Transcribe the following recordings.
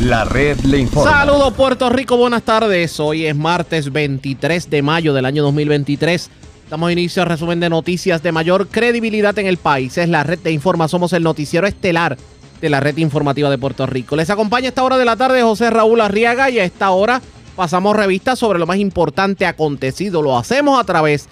La red le informa. Saludos Puerto Rico, buenas tardes. Hoy es martes 23 de mayo del año 2023. Damos inicio al resumen de noticias de mayor credibilidad en el país. Es la red de informa. Somos el noticiero estelar de la red informativa de Puerto Rico. Les acompaña a esta hora de la tarde José Raúl Arriaga y a esta hora pasamos revista sobre lo más importante acontecido. Lo hacemos a través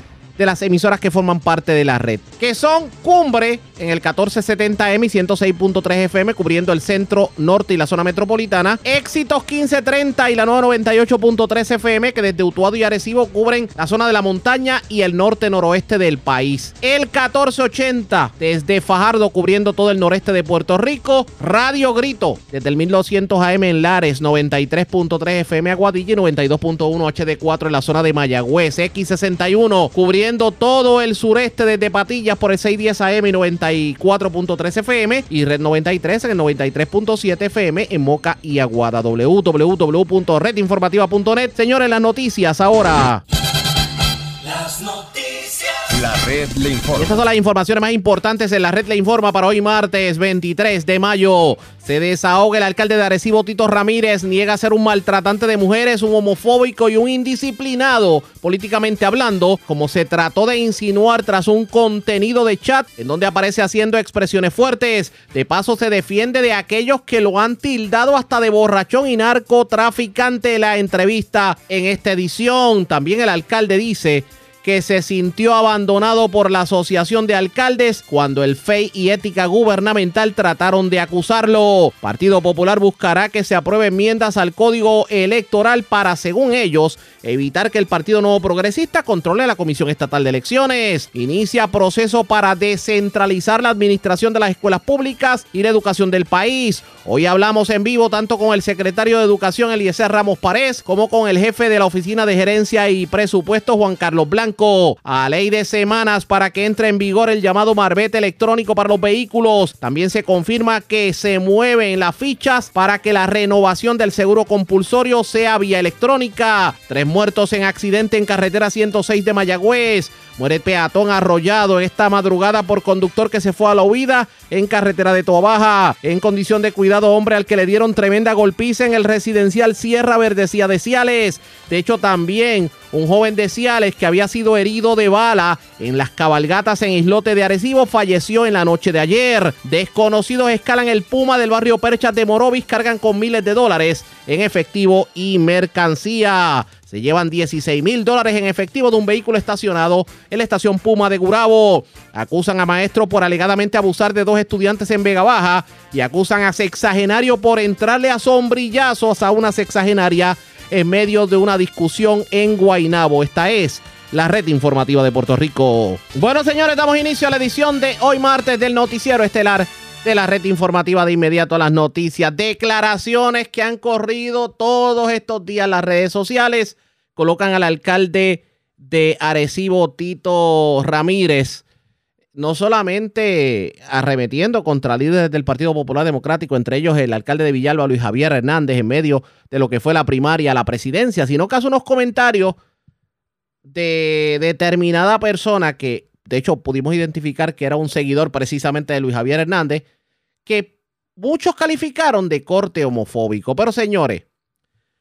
las emisoras que forman parte de la red, que son Cumbre en el 1470M y 106.3 FM, cubriendo el centro norte y la zona metropolitana, Éxitos 1530 y la nueva 98.3 FM, que desde Utuado y Arecibo cubren la zona de la montaña y el norte noroeste del país. El 1480 desde Fajardo, cubriendo todo el noreste de Puerto Rico, Radio Grito desde el 1200 AM en Lares, 93.3 FM Aguadilla y 92.1 HD4 en la zona de Mayagüez, X61 cubriendo todo el sureste desde Patillas por el 610 AM y 94.3 FM y Red 93 en el 93.7 FM en Moca y Aguada. www.redinformativa.net. Señores, las noticias ahora. Las noticias. Estas son las informaciones más importantes en la red le informa para hoy martes 23 de mayo. Se desahoga el alcalde de Arecibo, Tito Ramírez, niega ser un maltratante de mujeres, un homofóbico y un indisciplinado, políticamente hablando, como se trató de insinuar tras un contenido de chat en donde aparece haciendo expresiones fuertes. De paso, se defiende de aquellos que lo han tildado hasta de borrachón y narcotraficante la entrevista en esta edición. También el alcalde dice que se sintió abandonado por la Asociación de Alcaldes cuando el FEI y Ética Gubernamental trataron de acusarlo. Partido Popular buscará que se apruebe enmiendas al Código Electoral para, según ellos, evitar que el Partido Nuevo Progresista controle la Comisión Estatal de Elecciones. Inicia proceso para descentralizar la administración de las escuelas públicas y la educación del país. Hoy hablamos en vivo tanto con el secretario de Educación Eliezer Ramos Párez como con el jefe de la Oficina de Gerencia y Presupuesto Juan Carlos Blanco a ley de semanas para que entre en vigor el llamado marbete electrónico para los vehículos. También se confirma que se mueven las fichas para que la renovación del seguro compulsorio sea vía electrónica. Tres muertos en accidente en carretera 106 de Mayagüez. Muere peatón arrollado esta madrugada por conductor que se fue a la huida en carretera de Toabaja. En condición de cuidado, hombre al que le dieron tremenda golpiza en el residencial Sierra Verdecía de Ciales. De hecho, también un joven de Ciales que había sido herido de bala en las cabalgatas en Islote de Arecibo falleció en la noche de ayer. Desconocidos escalan el Puma del barrio Perchas de Morovis, cargan con miles de dólares en efectivo y mercancía. Se llevan 16 mil dólares en efectivo de un vehículo estacionado en la estación Puma de Gurabo. Acusan a maestro por alegadamente abusar de dos estudiantes en Vega Baja y acusan a sexagenario por entrarle a sombrillazos a una sexagenaria en medio de una discusión en Guainabo. Esta es la red informativa de Puerto Rico. Bueno, señores, damos inicio a la edición de hoy martes del noticiero estelar de la red informativa de inmediato a las noticias. Declaraciones que han corrido todos estos días en las redes sociales. Colocan al alcalde de Arecibo, Tito Ramírez, no solamente arremetiendo contra líderes del Partido Popular Democrático, entre ellos el alcalde de Villalba, Luis Javier Hernández, en medio de lo que fue la primaria la presidencia, sino que hace unos comentarios de determinada persona que, de hecho, pudimos identificar que era un seguidor precisamente de Luis Javier Hernández, que muchos calificaron de corte homofóbico. Pero señores,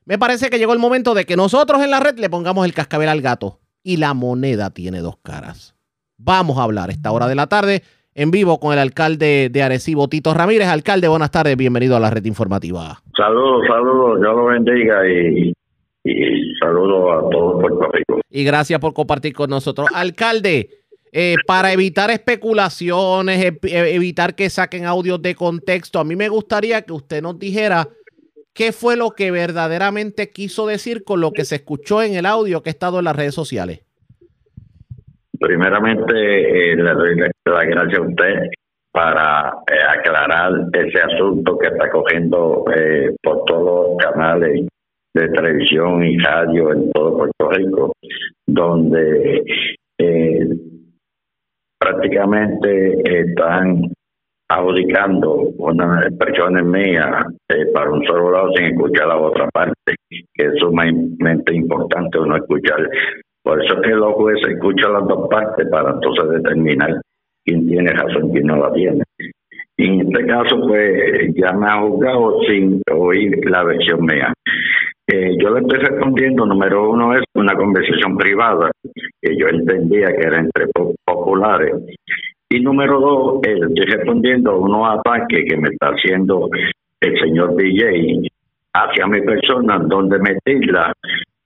me parece que llegó el momento de que nosotros en la red le pongamos el cascabel al gato. Y la moneda tiene dos caras. Vamos a hablar esta hora de la tarde en vivo con el alcalde de Arecibo, Tito Ramírez. Alcalde, buenas tardes, bienvenido a la red informativa. Saludos, saludos, Dios lo bendiga y, y saludos a todos Puerto Rico. Y gracias por compartir con nosotros. Alcalde, eh, para evitar especulaciones, evitar que saquen audios de contexto, a mí me gustaría que usted nos dijera qué fue lo que verdaderamente quiso decir con lo que se escuchó en el audio que ha estado en las redes sociales. Primeramente, eh, le doy las gracias a usted para eh, aclarar ese asunto que está cogiendo eh, por todos los canales de televisión y radio en todo Puerto Rico, donde eh, prácticamente están adjudicando unas expresiones mías eh, para un solo lado sin escuchar la otra parte, que es sumamente importante uno escuchar. Por eso es que los jueces escuchan las dos partes para entonces determinar quién tiene razón y quién no la tiene. Y en este caso, pues ya me ha juzgado sin oír la versión mía. Eh, yo le estoy respondiendo, número uno es una conversación privada, que yo entendía que era entre populares. Y número dos, eh, estoy respondiendo a unos ataques que me está haciendo el señor DJ hacia mi persona, donde metirla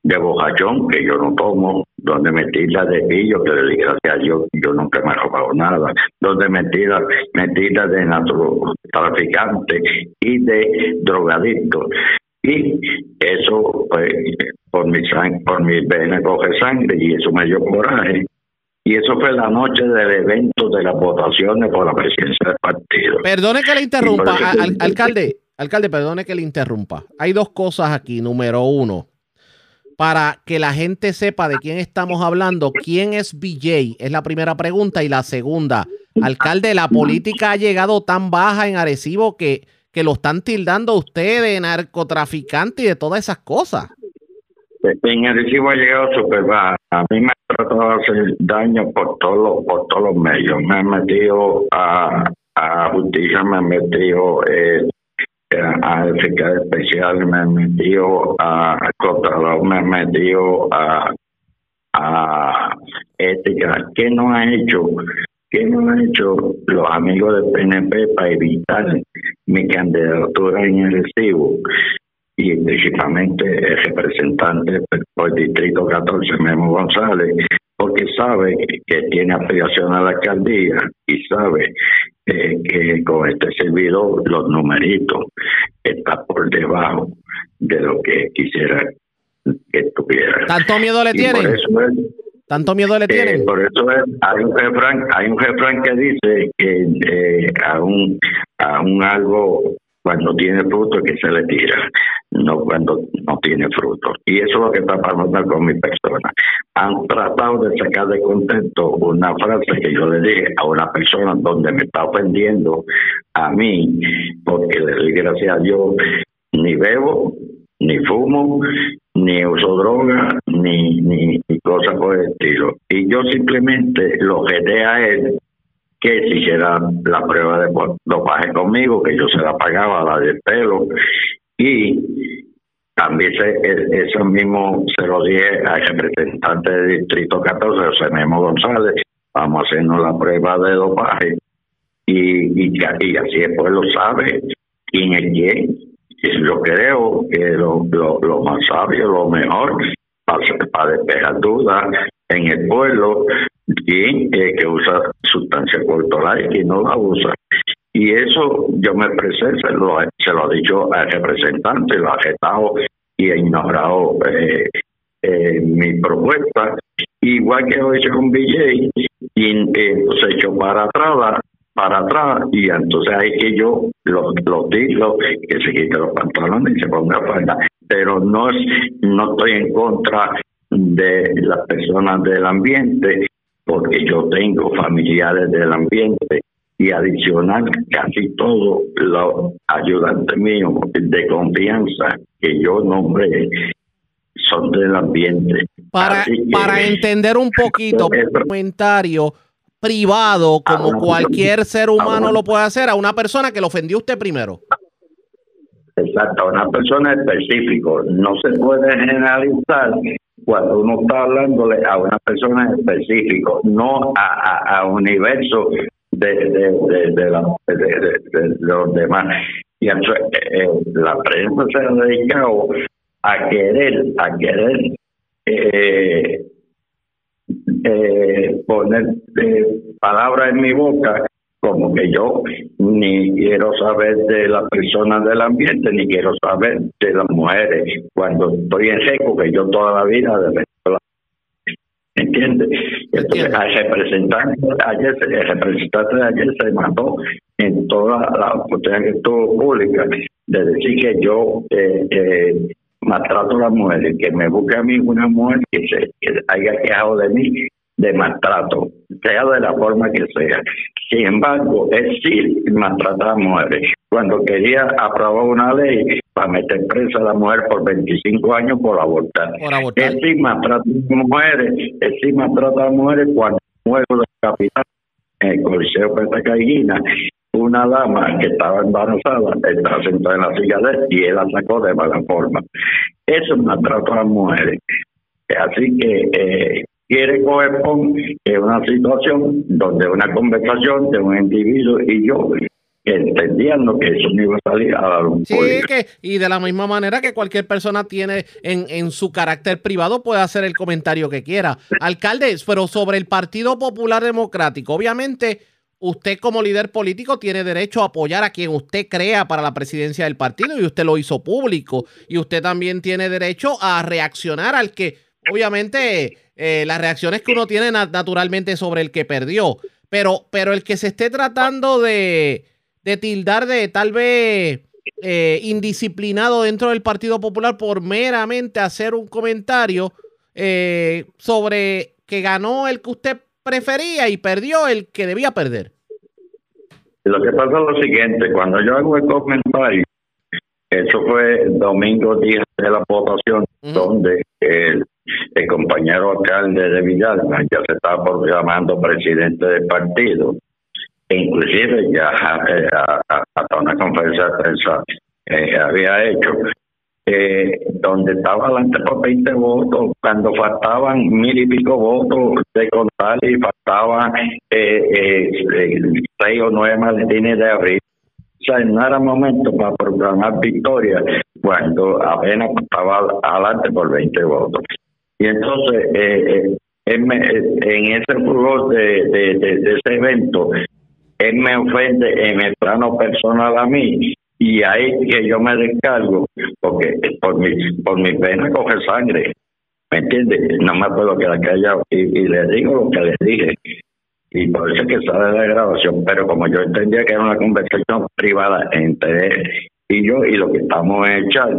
de bojachón, que yo no tomo, donde metirla de pillo, que le gracias a Dios yo nunca me he robado nada, donde metirla, metirla de narcotraficante y de drogadicto. Y eso, pues, por mi sangre, por mi vena coge sangre y eso me dio coraje. Y eso fue la noche del evento de las votaciones por la presidencia del partido. Perdone que le interrumpa, alcalde, alcalde, perdone que le interrumpa. Hay dos cosas aquí. Número uno, para que la gente sepa de quién estamos hablando, quién es BJ, es la primera pregunta. Y la segunda, alcalde, la política ha llegado tan baja en Arecibo que que lo están tildando a usted de narcotraficante y de todas esas cosas. En el recibo llegado súper baja. A mí me ha tratado de hacer daño por todos los, por todos los medios. Me han metido a, a justicia, me han metido eh, a fiscal especial, me han metido a, a me han metido a, a ética. ¿Qué no ha hecho? ¿Qué no han hecho los amigos del PNP para evitar mi candidatura en el recibo? Y principalmente el representante por el distrito 14, Memo González, porque sabe que tiene afiliación a la alcaldía y sabe eh, que con este servidor los numeritos están por debajo de lo que quisiera que tuviera. ¿Tanto miedo le tienen? ¿Tanto miedo le tienen? Eh, por eso hay un refrán, hay un refrán que dice que eh, a un a un algo cuando tiene fruto que se le tira, no cuando no tiene fruto. Y eso es lo que está pasando con mi persona. Han tratado de sacar de contento una frase que yo le dije a una persona donde me está ofendiendo a mí, porque le doy gracias a Dios, ni bebo, ni fumo, ni uso droga, ni, ni, cosas por el estilo. Y yo simplemente lo quedé a él que si hiciera la prueba de dopaje conmigo, que yo se la pagaba, la del pelo, y también se, eso mismo se lo dije al representante del Distrito 14, José Memo González, vamos a hacernos la prueba de dopaje, y, y, y así después lo sabe quién es quién yo creo que lo, lo, más sabio, lo mejor para, para despejar dudas en el pueblo, quien eh, que usa sustancia cultural y quien no la usa. Y eso yo me expresé, se lo, se lo ha dicho al representante, lo ha aceptado y ha ignorado eh, eh, mi propuesta. Igual que lo hice con BJ, y eh, se echó para atrás para atrás y entonces hay que yo los, los digo que se quite los pantalones y se ponga falda pero no es, no estoy en contra de las personas del ambiente porque yo tengo familiares del ambiente y adicional casi todos los ayudantes míos de confianza que yo nombré son del ambiente. Para, para entender un poquito, comentario privado como cualquier ser humano lo puede hacer a una persona que lo ofendió usted primero. Exacto, a una persona específica. No se puede generalizar cuando uno está hablándole a una persona específica, no a, a, universo de, de, de, los demás. Y eh, eh, la prensa se ha dedicado a querer, a querer eh, eh, poner eh, palabras en mi boca como que yo ni quiero saber de las personas del ambiente, ni quiero saber de las mujeres. Cuando estoy en seco, que yo toda la vida de ¿Entiendes? Entonces, el representante ayer, el representante de ayer se mató en toda la oportunidad que estuvo pública de decir que yo eh, eh, maltrato a las mujeres, que me busque a mí una mujer que, se, que haya quejado de mí de maltrato, sea de la forma que sea. Sin embargo, es sí maltratar a mujeres. Cuando quería aprobar una ley para meter presa a la mujer por 25 años por abortar. Es sí maltrata a mujeres, es sí maltrata a mujeres cuando muero de capital en el Coliseo Caína una dama que estaba embarazada, estaba sentada en la silla de él y él la sacó de mala forma. Eso es maltrato a las mujeres. Así que eh, quiere coger en una situación donde una conversación de un individuo y yo entendiendo que eso no iba a salir a la luz. Sí, que, y de la misma manera que cualquier persona tiene en, en su carácter privado puede hacer el comentario que quiera. Alcalde, pero sobre el Partido Popular Democrático, obviamente usted como líder político tiene derecho a apoyar a quien usted crea para la presidencia del partido y usted lo hizo público. Y usted también tiene derecho a reaccionar al que, obviamente, eh, las reacciones que uno tiene naturalmente sobre el que perdió. Pero, pero el que se esté tratando de, de tildar de tal vez eh, indisciplinado dentro del Partido Popular por meramente hacer un comentario eh, sobre que ganó el que usted prefería y perdió el que debía perder. Lo que pasa es lo siguiente, cuando yo hago el comentario, eso fue el domingo día de la votación, donde el, compañero alcalde de Villalba ya se estaba proclamando presidente del partido inclusive ya eh, hasta una conferencia de prensa eh, había hecho, eh, donde estaba adelante por 20 votos, cuando faltaban mil y pico votos de contar y faltaban eh, seis o nueve maletines de abril. O sea, no era momento para proclamar victoria cuando apenas estaba adelante por 20 votos. Y entonces, en, ese furor de, de ese evento, él me ofende en el plano personal a mí y ahí que yo me descargo porque por mi por mi pena coge sangre ¿me entiendes? no me puedo quedar callado y, y le digo lo que le dije y por eso es que sale la grabación pero como yo entendía que era una conversación privada entre él y yo y lo que estamos en el chat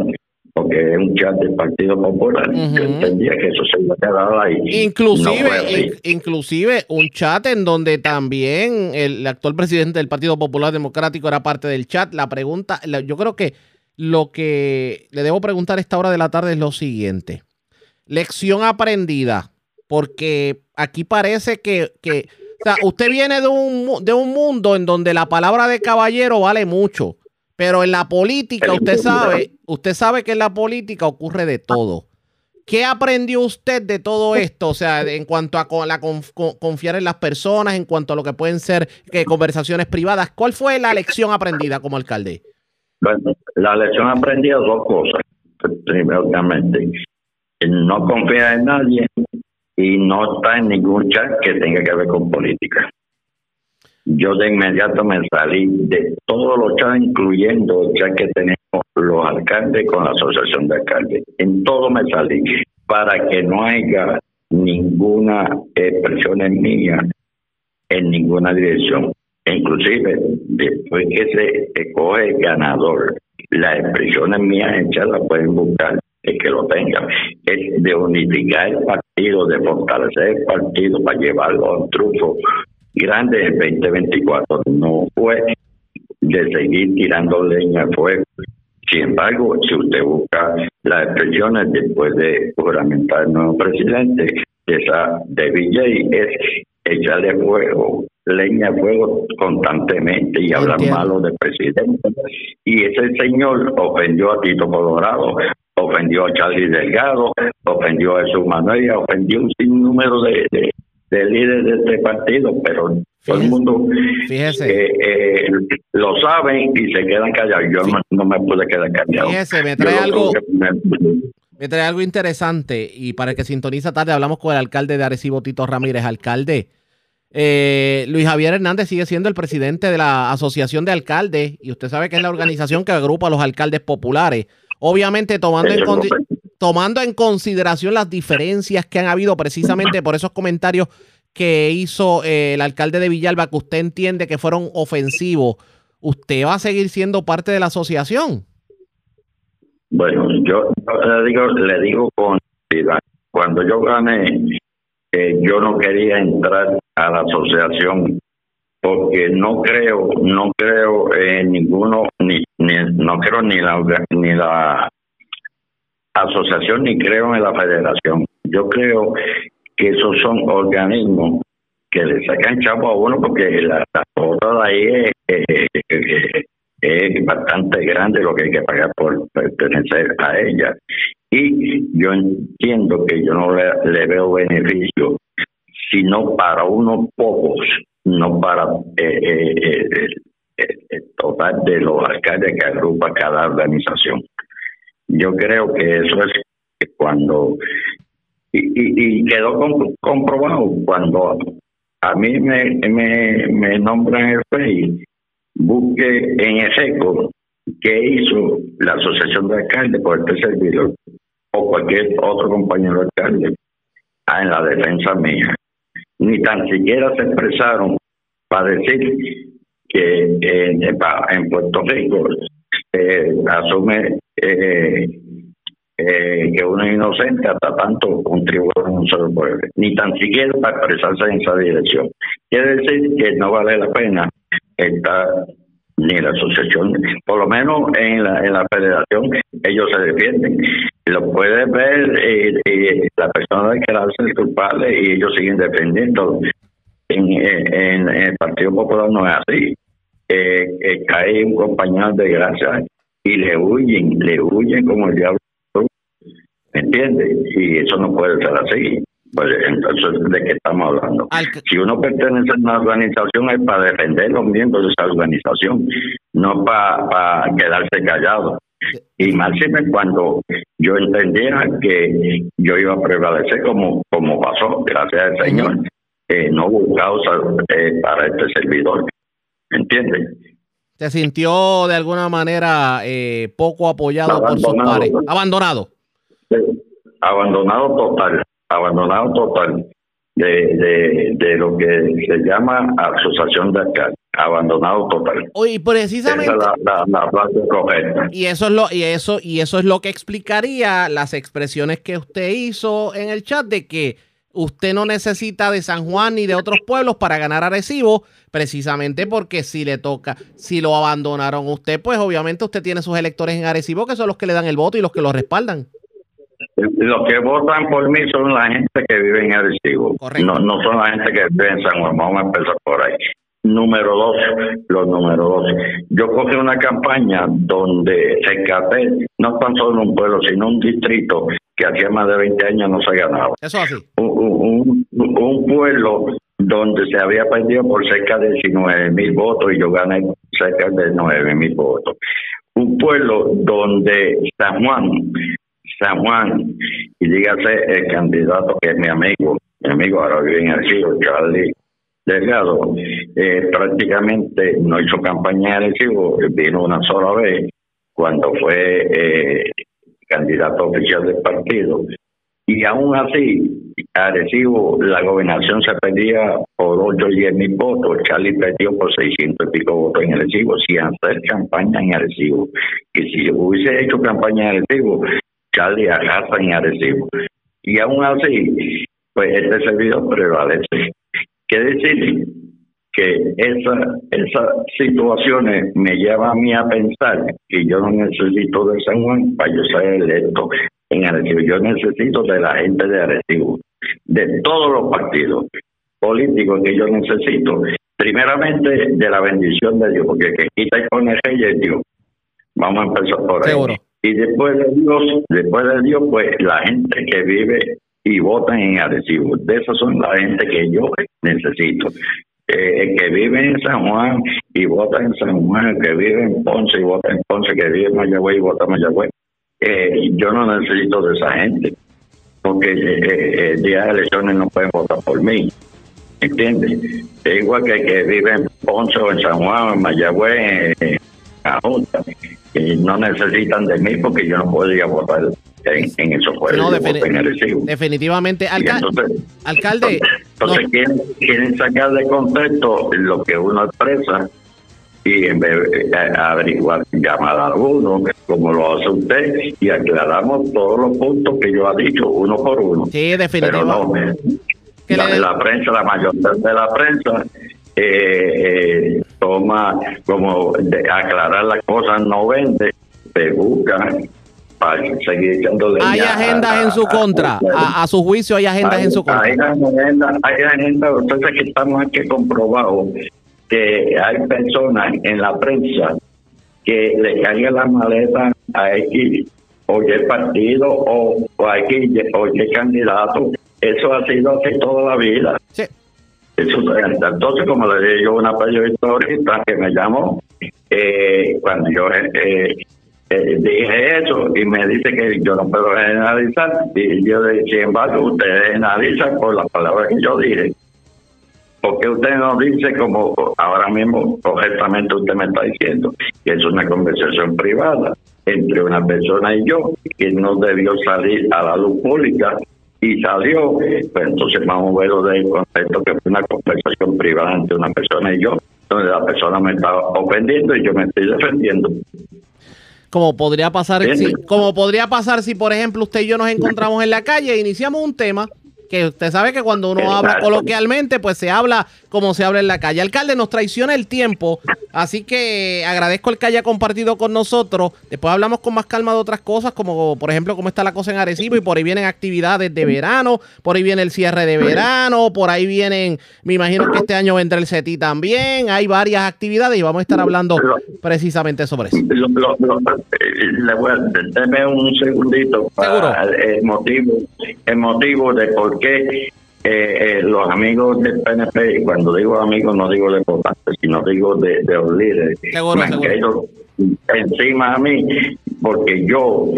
porque es un chat del Partido Popular. Yo entendía que eso se iba a quedar ahí. Inclusive, inclusive un chat en donde también el actual presidente del Partido Popular Democrático era parte del chat. La pregunta, yo creo que lo que le debo preguntar a esta hora de la tarde es lo siguiente. Lección aprendida, porque aquí parece que, que o sea, usted viene de un, de un mundo en donde la palabra de caballero vale mucho. Pero en la política, usted sabe, usted sabe que en la política ocurre de todo. ¿Qué aprendió usted de todo esto? O sea, en cuanto a la confiar en las personas, en cuanto a lo que pueden ser que conversaciones privadas, ¿cuál fue la lección aprendida como alcalde? Bueno, la lección aprendida dos cosas. Primeramente, no confía en nadie y no está en ningún chat que tenga que ver con política yo de inmediato me salí de todos los chats, incluyendo ya que tenemos los alcaldes con la asociación de alcaldes. En todo me salí para que no haya ninguna expresión en mía en ninguna dirección. Inclusive, después que se escoge el ganador, las expresiones mías hechas las pueden buscar el que lo tenga, es de unificar el partido, de fortalecer el partido para llevarlo a un triunfo grande en 2024. No fue de seguir tirando leña al fuego. Sin embargo, si usted busca las expresiones después de juramentar el nuevo presidente, esa de Villay es echarle fuego, leña al fuego constantemente y hablar malo del presidente. Y ese señor ofendió a Tito Colorado, ofendió a Charlie Delgado, ofendió a su Manuel, ofendió un sinnúmero de, de líder de este partido, pero todo el mundo eh, eh, lo sabe y se quedan callados. Yo no, me pude quedar callado. Fíjese, me trae algo. Me... trae algo interesante y para el que sintoniza tarde hablamos con el alcalde de Arecibo, Tito Ramírez. Alcalde, eh, Luis Javier Hernández sigue siendo el presidente de la Asociación de Alcaldes y usted sabe que es la organización que agrupa a los alcaldes populares. Obviamente tomando en, tomando en consideración las diferencias que han habido precisamente por esos comentarios que hizo eh, el alcalde de Villalba, que usted entiende que fueron ofensivos, ¿usted va a seguir siendo parte de la asociación? Bueno, yo le digo, le digo cuando yo gané, eh, yo no quería entrar a la asociación porque no creo, no creo en ninguno, ni, ni no creo ni la ni la asociación ni creo en la federación. Yo creo que esos son organismos que le sacan chavo a uno porque la, la de ahí es, bastante grande lo que hay que pagar por pertenecer a ella. Y yo entiendo que yo no le, veo beneficio, sino para unos pocos, no para eh, eh, eh, el total de los alcaldes que agrupa cada organización. Yo creo que eso es cuando y, quedó comprobado cuando a mí me, me, me nombran el FEI busque en ESECO qué hizo la Asociación de Alcaldes por este servidor o cualquier otro compañero alcalde ah, en la defensa mía. Ni tan siquiera se expresaron para decir que en, en Puerto Rico eh, asume eh, eh, que uno es inocente hasta tanto contribuye en un solo pueblo, ni tan siquiera para expresarse en esa dirección. Quiere decir que no vale la pena estar ni la asociación, por lo menos en la, en la federación, ellos se defienden. Lo puede ver eh, eh, la persona que la hace culpable y ellos siguen defendiendo. En, en, el Partido Popular no es así. Eh, cae un compañero de gracia y le huyen, le huyen como el diablo ¿Me entiendes? Y eso no puede ser así. Pues entonces, ¿de qué estamos hablando? Si uno pertenece a una organización es para defender los miembros de esa organización, no para quedarse callado. Y más cuando yo entendía que yo iba a prevalecer como, como pasó, gracias al Señor, eh, no hubo causa eh, para este servidor. ¿Me entiendes? ¿Se sintió de alguna manera eh, poco apoyado por sus pares? Abandonado. Abandonado total, abandonado total de, de, lo que se llama asociación de alcaldes, abandonado total. Oye, precisamente Y eso es lo y eso y eso es lo que explicaría las expresiones que usted hizo en el chat de que usted no necesita de San Juan ni de otros pueblos para ganar a Recibo, precisamente porque si le toca, si lo abandonaron usted, pues obviamente usted tiene sus electores en Arecibo que son los que le dan el voto y los que lo respaldan. Los que votan por mí son la gente que vive en Arecibo, no, no son la gente que vive en San Juan. Vamos a empezar por ahí. Número dos, los número dos. Yo cogí una campaña donde se no tan solo un pueblo, sino un distrito que hacía más de 20 años no se ganaba. Eso así. Un, un, pueblo donde se había perdido por cerca de 19 mil votos y yo gané cerca de 9 mil votos. Un pueblo donde San Juan San Juan y dígase el candidato que es mi amigo, mi amigo ahora vive en Archivo, Charlie Delgado, eh, prácticamente no hizo campaña en Archivo, vino una sola vez cuando fue eh, candidato oficial del partido. Y aún así, Arecibo, la gobernación se pedía por 8 o 10 mil votos. Charlie perdió por 600 y pico votos en Arecibo sin hacer campaña en Arecibo. Que si hubiese hecho campaña en Arecibo, Charlie Arrasa en Arecibo. Y aún así, pues este servidor prevalece. Quiere decir que esa, esas situaciones me llevan a mí a pensar que yo no necesito de San Juan para yo ser electo en Arecibo. Yo necesito de la gente de Arecibo, de todos los partidos políticos que yo necesito. Primeramente de la bendición de Dios, porque que quita y pone rey es Dios. Vamos a empezar por ahí. Y después de Dios, después de Dios, pues la gente que vive y vota en Arecibo. De esas son la gente que yo necesito. Eh, el que vive en San Juan y vota en San Juan, el que vive en Ponce y vota en Ponce, que vive en Mayagüez y vota en Mayagüez. Eh, yo no necesito de esa gente, porque eh, el día de elecciones no pueden votar por mí. ¿Entiendes? Es igual que el que vive en Ponce o en San Juan o en Mayagüez, y no necesitan de mí porque yo no podría votar en, en esos pueblos. definitivamente. alcalde. Entonces, quieren, sacar de contexto lo que uno expresa y en vez de averiguar, llamar a uno, como lo hace usted, y aclaramos todos los puntos que yo ha dicho, uno por uno. Sí, definitivamente. Pero no, la, la prensa, la mayoría de la prensa eh, eh, toma como de aclarar las cosas, no vende, se busca para seguir echándole Hay agendas en su contra. A, su juicio hay agendas en su contra. Hay agendas, hay agendas. Entonces que estamos aquí comprobados que hay personas en la prensa que le cargan las maletas a X o Y partido o, a X o Y candidato. Eso ha sido así toda la vida. Sí. Entonces, como le dije yo una periodista ahorita que me llamó, eh, cuando yo eh, eh, dije eso y me dice que yo no puedo generalizar, y yo le sin embargo, ustedes analizan por las palabras que yo dije. Porque usted no dice como ahora mismo correctamente usted me está diciendo que es una conversación privada entre una persona y yo que no debió salir a la luz pública y salió, pues entonces vamos a verlo del concepto que fue una conversación privada entre una persona y yo, donde la persona me está ofendiendo y yo me estoy defendiendo. Como podría pasar, si, como podría pasar si, por ejemplo, usted y yo nos encontramos en la calle e iniciamos un tema que usted sabe que cuando uno habla coloquialmente, pues se habla como se habla en la calle. Alcalde, nos traiciona el tiempo, así que agradezco el que haya compartido con nosotros. Después hablamos con más calma de otras cosas, como por ejemplo cómo está la cosa en Arecibo y por ahí vienen actividades de verano, por ahí viene el cierre de verano, por ahí vienen, me imagino que este año vendrá el CETI también, hay varias actividades y vamos a estar hablando precisamente sobre eso. Lo, le voy a, un segundito para el motivo, el motivo de por qué eh, eh, los amigos del PNP, y cuando digo amigos no digo de votantes, sino digo de, de los líderes, encima a mí, porque yo,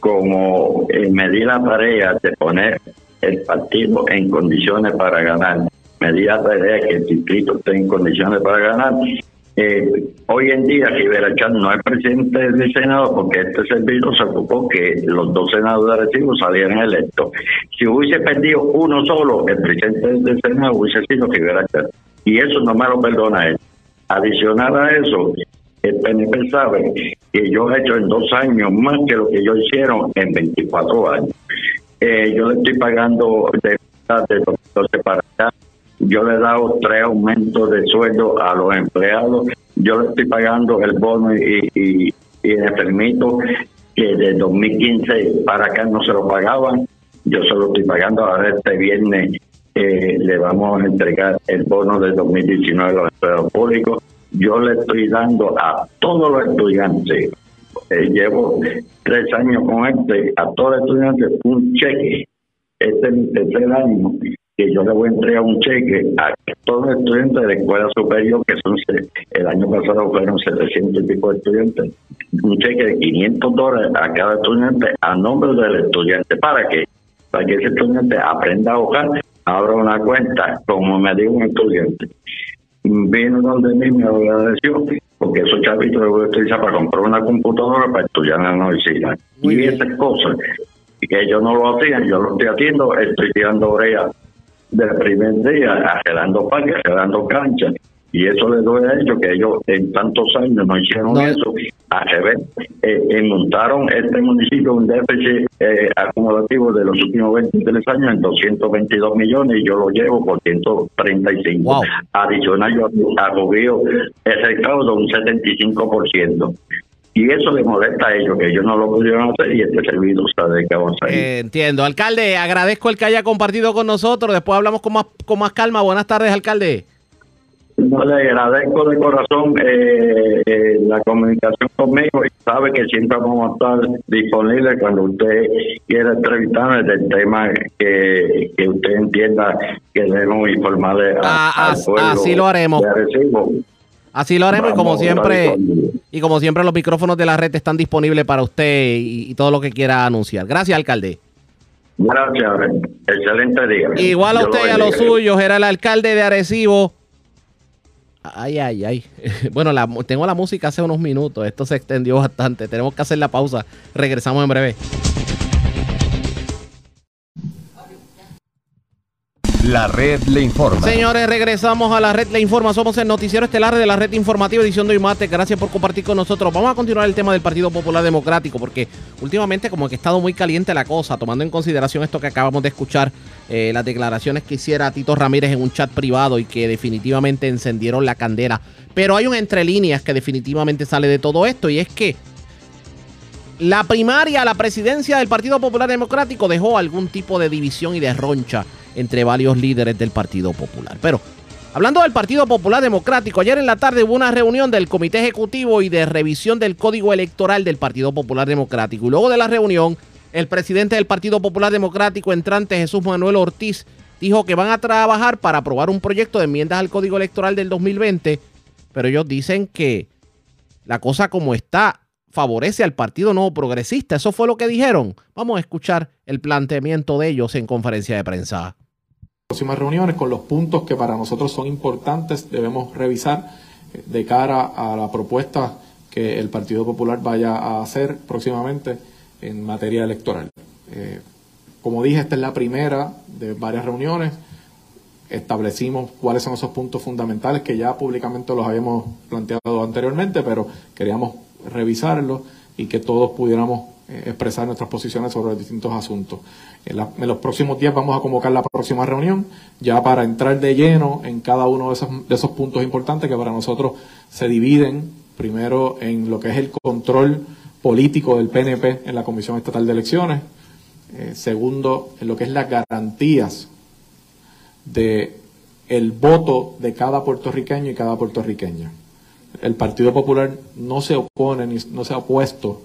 como eh, me di la tarea de poner el partido en condiciones para ganar, me di la tarea que el distrito esté en condiciones para ganar, eh, hoy en día Rivera Chan no es presidente del Senado porque este servicio se ocupó que los dos senadores de salieran electos. Si hubiese perdido uno solo, el presidente del Senado hubiese sido Rivera Chan. Y eso no me lo perdona él. Adicional a eso, el PNP sabe que yo he hecho en dos años más que lo que ellos hicieron en 24 años. Eh, yo le estoy pagando de, de, de para acá yo le he dado tres aumentos de sueldo a los empleados, yo le estoy pagando el bono y, y, le permito que de 2015 para acá no se lo pagaban, yo se lo estoy pagando, ahora este viernes eh, le vamos a entregar el bono de 2019 a los empleados públicos, yo le estoy dando a todos los estudiantes, eh, llevo tres años con este, a todos los estudiantes un cheque, este es mi tercer año, que yo le voy a entregar un cheque a todos los estudiantes de la escuela superior, que son el año pasado fueron 700 y pico de estudiantes, un cheque de 500 dólares a cada estudiante a nombre del estudiante. ¿Para qué? Para que ese estudiante aprenda a ahogar, abra una cuenta, como me dijo un estudiante. Vino donde mí me agradeció, porque esos chavitos los voy a utilizar para comprar una computadora para estudiar en la universidad. y esas cosas que ellos no lo hacían, yo lo estoy haciendo, estoy tirando orejas del primer día, arreglando parques, arreglando canchas. Y eso le doy a ellos, que ellos en tantos años no hicieron eso. A revés, eh, montaron este municipio un déficit eh, acumulativo de los últimos 23 años en 222 millones y yo lo llevo por 135. Adicional, yo arroguío el recaudo un 75% y eso le molesta a ellos, que ellos no lo pudieron hacer y este servidor sabe que vamos a. Eh, entiendo. Alcalde, agradezco el que haya compartido con nosotros. Después hablamos con más, con más calma. Buenas tardes, alcalde. No, le agradezco de corazón eh, eh, la comunicación conmigo y sabe que siempre vamos a estar disponibles cuando usted quiera entrevistarme del tema que, que usted entienda que debemos informarle a, ah, Así lo haremos. Así lo haremos y como siempre, y como siempre los micrófonos de la red están disponibles para usted y, todo lo que quiera anunciar. Gracias, alcalde. Gracias, excelente día. Igual a usted y a los suyos, era el alcalde de Arecibo. Ay, ay, ay. Bueno, tengo la música hace unos minutos. Esto se extendió bastante. Tenemos que hacer la pausa. Regresamos en breve. La red le informa. Señores, regresamos a la red le informa. Somos el noticiero estelar de la red informativa edición de hoy martes. Gracias por compartir con nosotros. Vamos a continuar el tema del Partido Popular Democrático porque últimamente como que ha estado muy caliente la cosa, tomando en consideración esto que acabamos de escuchar, eh, las declaraciones que hiciera Tito Ramírez en un chat privado y que definitivamente encendieron la candela. Pero hay un entre líneas que definitivamente sale de todo esto y es que la primaria la presidencia del Partido Popular Democrático dejó algún tipo de división y de roncha entre varios líderes del Partido Popular. Pero hablando del Partido Popular Democrático, ayer en la tarde hubo una reunión del Comité Ejecutivo y de revisión del Código Electoral del Partido Popular Democrático. Y luego de la reunión, el presidente del Partido Popular Democrático entrante, Jesús Manuel Ortiz, dijo que van a trabajar para aprobar un proyecto de enmiendas al Código Electoral del 2020, pero ellos dicen que la cosa como está favorece al Partido Nuevo Progresista. Eso fue lo que dijeron. Vamos a escuchar el planteamiento de ellos en conferencia de prensa. Próximas reuniones con los puntos que para nosotros son importantes debemos revisar eh, de cara a la propuesta que el Partido Popular vaya a hacer próximamente en materia electoral. Eh, como dije, esta es la primera de varias reuniones. Establecimos cuáles son esos puntos fundamentales que ya públicamente los habíamos planteado anteriormente, pero queríamos revisarlos y que todos pudiéramos expresar nuestras posiciones sobre los distintos asuntos. En, los próximos días vamos a convocar la próxima reunión ya para entrar de lleno en cada uno de esos, de esos puntos importantes que para nosotros se dividen primero en lo que es el control político del PNP en la Comisión Estatal de Elecciones, eh, segundo, en lo que es las garantías de el voto de cada puertorriqueño y cada puertorriqueña. El Partido Popular no se opone ni no se ha opuesto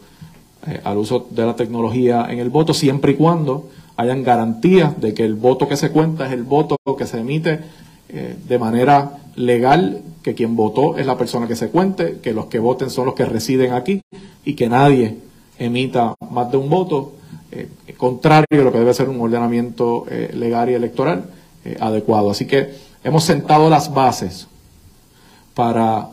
eh, al uso de la tecnología en el voto siempre y cuando hayan garantías de que el voto que se cuenta es el voto que se emite eh, de manera legal, que quien votó es la persona que se cuente, que los que voten son los que residen aquí y que nadie emita más de un voto eh, contrario a lo que debe ser un ordenamiento legal y electoral adecuado. Así que hemos sentado las bases para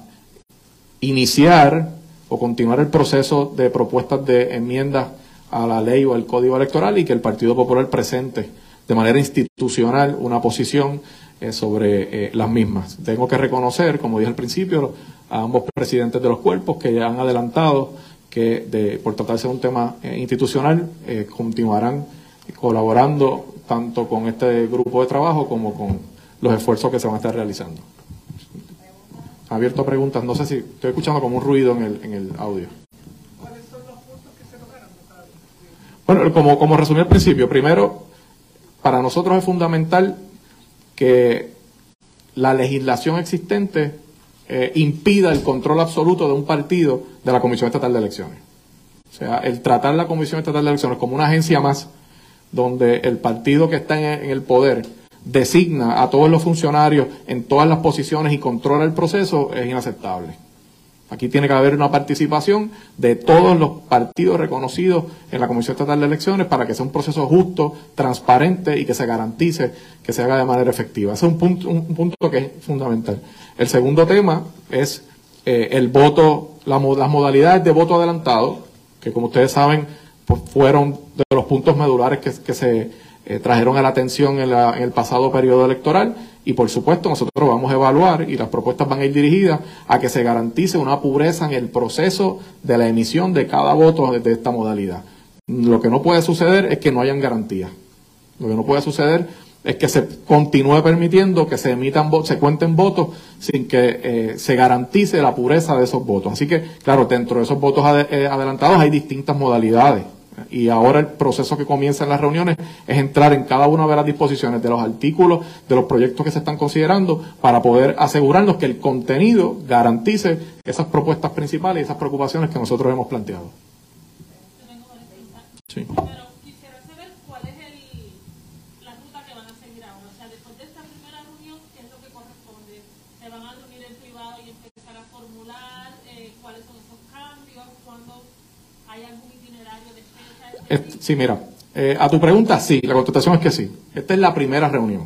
iniciar o continuar el proceso de propuestas de enmiendas a la ley o al código electoral y que el Partido Popular presente de manera institucional una posición sobre las mismas. Tengo que reconocer, como dije al principio, a ambos presidentes de los cuerpos que ya han adelantado que de, por tratarse de un tema eh, institucional eh, continuarán colaborando tanto con este grupo de trabajo como con los esfuerzos que se van a estar realizando. Abierto a preguntas, no sé si estoy escuchando como un ruido en el, en el audio. Bueno, como, como resumí al principio, primero, para nosotros es fundamental que la legislación existente eh, impida el control absoluto de un partido de la Comisión Estatal de Elecciones. O sea, el tratar la Comisión Estatal de Elecciones como una agencia más, donde el partido que está en el poder designa a todos los funcionarios en todas las posiciones y controla el proceso, es inaceptable. Aquí tiene que haber una participación de todos los partidos reconocidos en la Comisión Estatal de Elecciones para que sea un proceso justo, transparente y que se garantice que se haga de manera efectiva. Ese es un punto, un punto que es fundamental. El segundo tema es eh, el voto, las modalidades de voto adelantado, que como ustedes saben, pues fueron de los puntos medulares que, que se eh, trajeron a la atención en, la, en el pasado periodo electoral y por supuesto nosotros vamos a evaluar y las propuestas van a ir dirigidas a que se garantice una pureza en el proceso de la emisión de cada voto de esta modalidad. Lo que no puede suceder es que no hayan garantías. Lo que no puede suceder es que se continúe permitiendo que se emitan se cuenten votos sin que eh, se garantice la pureza de esos votos. Así que, claro, dentro de esos votos eh, adelantados hay distintas modalidades. Y ahora el proceso que comienza en las reuniones es entrar en cada una de las disposiciones de los artículos, de los proyectos que se están considerando, para poder asegurarnos que el contenido garantice esas propuestas principales y esas preocupaciones que nosotros hemos planteado. Sí. Pero quisiera saber cuál es el, la ruta que van a seguir ahora. O sea, después de esta primera reunión, ¿qué es lo que corresponde? ¿Se van a reunir en privado y empezar a formular eh, cuáles son esos cambios? ¿Cuándo hay algún Sí, mira, eh, a tu pregunta, sí, la contestación es que sí. Esta es la primera reunión.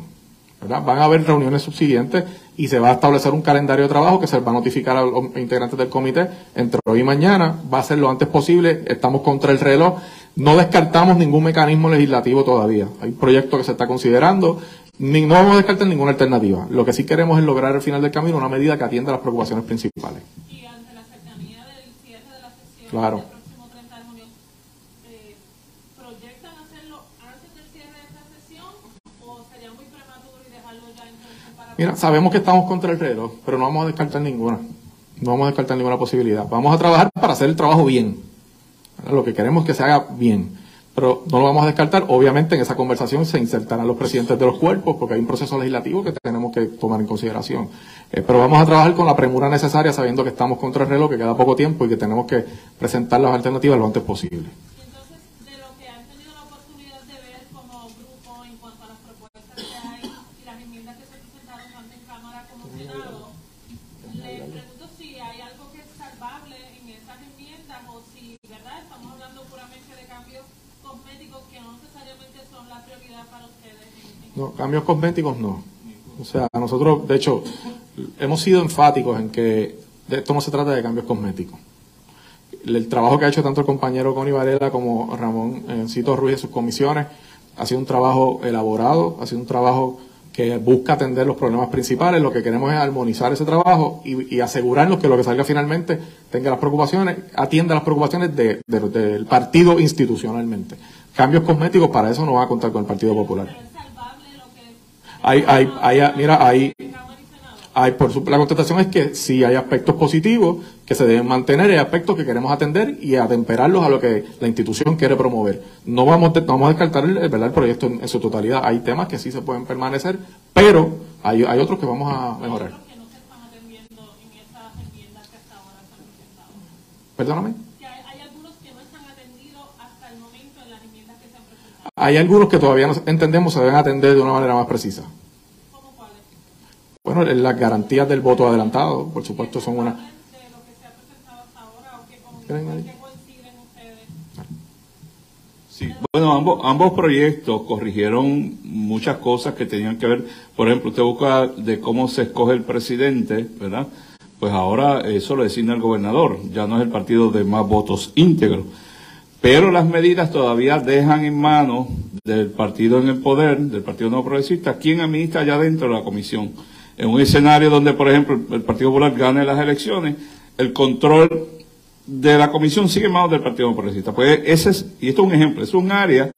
¿verdad? Van a haber reuniones subsiguientes y se va a establecer un calendario de trabajo que se va a notificar a los integrantes del comité entre hoy y mañana. Va a ser lo antes posible. Estamos contra el reloj. No descartamos ningún mecanismo legislativo todavía. Hay un proyecto que se está considerando. Ni, no vamos a descartar ninguna alternativa. Lo que sí queremos es lograr al final del camino una medida que atienda las preocupaciones principales. Y ante la cercanía del cierre de la sesión. Claro. Mira, sabemos que estamos contra el reloj, pero no vamos a descartar ninguna. No vamos a descartar ninguna posibilidad. Vamos a trabajar para hacer el trabajo bien. Lo que queremos que se haga bien. Pero no lo vamos a descartar. Obviamente en esa conversación se insertarán los presidentes de los cuerpos porque hay un proceso legislativo que tenemos que tomar en consideración. Eh, pero vamos a trabajar con la premura necesaria sabiendo que estamos contra el reloj, que queda poco tiempo y que tenemos que presentar las alternativas lo antes posible. Y entonces, de lo que han tenido la oportunidad de ver como grupo en cuanto a las propuestas que hay y las enmiendas que se presentaron tanto en Cámara como Senado, le pregunto si hay algo que es salvable en esas enmiendas o si, ¿verdad? Estamos hablando puramente de cambios cosméticos que no necesariamente son la prioridad para ustedes. en- en- Cambios cosméticos no. O sea, nosotros, de hecho, hemos sido enfáticos en que de esto no se trata de cambios cosméticos. El, trabajo que ha hecho tanto el compañero Connie Varela como Ramón Encito Ruiz en sus comisiones ha sido un trabajo elaborado, ha sido un trabajo que busca atender los problemas principales. Lo que queremos es armonizar ese trabajo y, y asegurarnos que lo que salga finalmente tenga las preocupaciones, atienda las preocupaciones de- de- del partido institucionalmente. Cambios cosméticos, para eso no va a contar con el Partido Popular. ¿Es salvable lo que Hay, hay, hay, mira, hay, hay por su- la contestación es que sí hay aspectos positivos que se deben mantener hay aspectos que queremos atender y atemperarlos a lo que la institución quiere promover. No vamos, de- no vamos a descartar el, ¿verdad? el proyecto en, en su totalidad. Hay temas que sí se pueden permanecer, pero hay, hay otros que vamos a mejorar. que no se están atendiendo en esas enmiendas que hasta ahora se han presentado. Perdóname. Que hay, hay algunos que no están atendidos hasta el momento en las enmiendas que se han presentado. Hay algunos que todavía no entendemos se deben atender de una manera más precisa. Bueno, las garantías del voto adelantado, por supuesto, son una. Sí, bueno, ambos, ambos proyectos corrigieron muchas cosas que tenían que ver, por ejemplo, usted busca de cómo se escoge el presidente, ¿verdad? Pues ahora eso lo designa el gobernador, ya no es el partido de más votos íntegros. Pero las medidas todavía dejan en manos del partido en el poder, del Partido No Progresista, quien administra allá dentro de la comisión. En un escenario donde, por ejemplo, el Partido Popular gane las elecciones, el control de la comisión sigue en manos del Partido No Progresista. Pues ese es, y esto es un ejemplo, es un área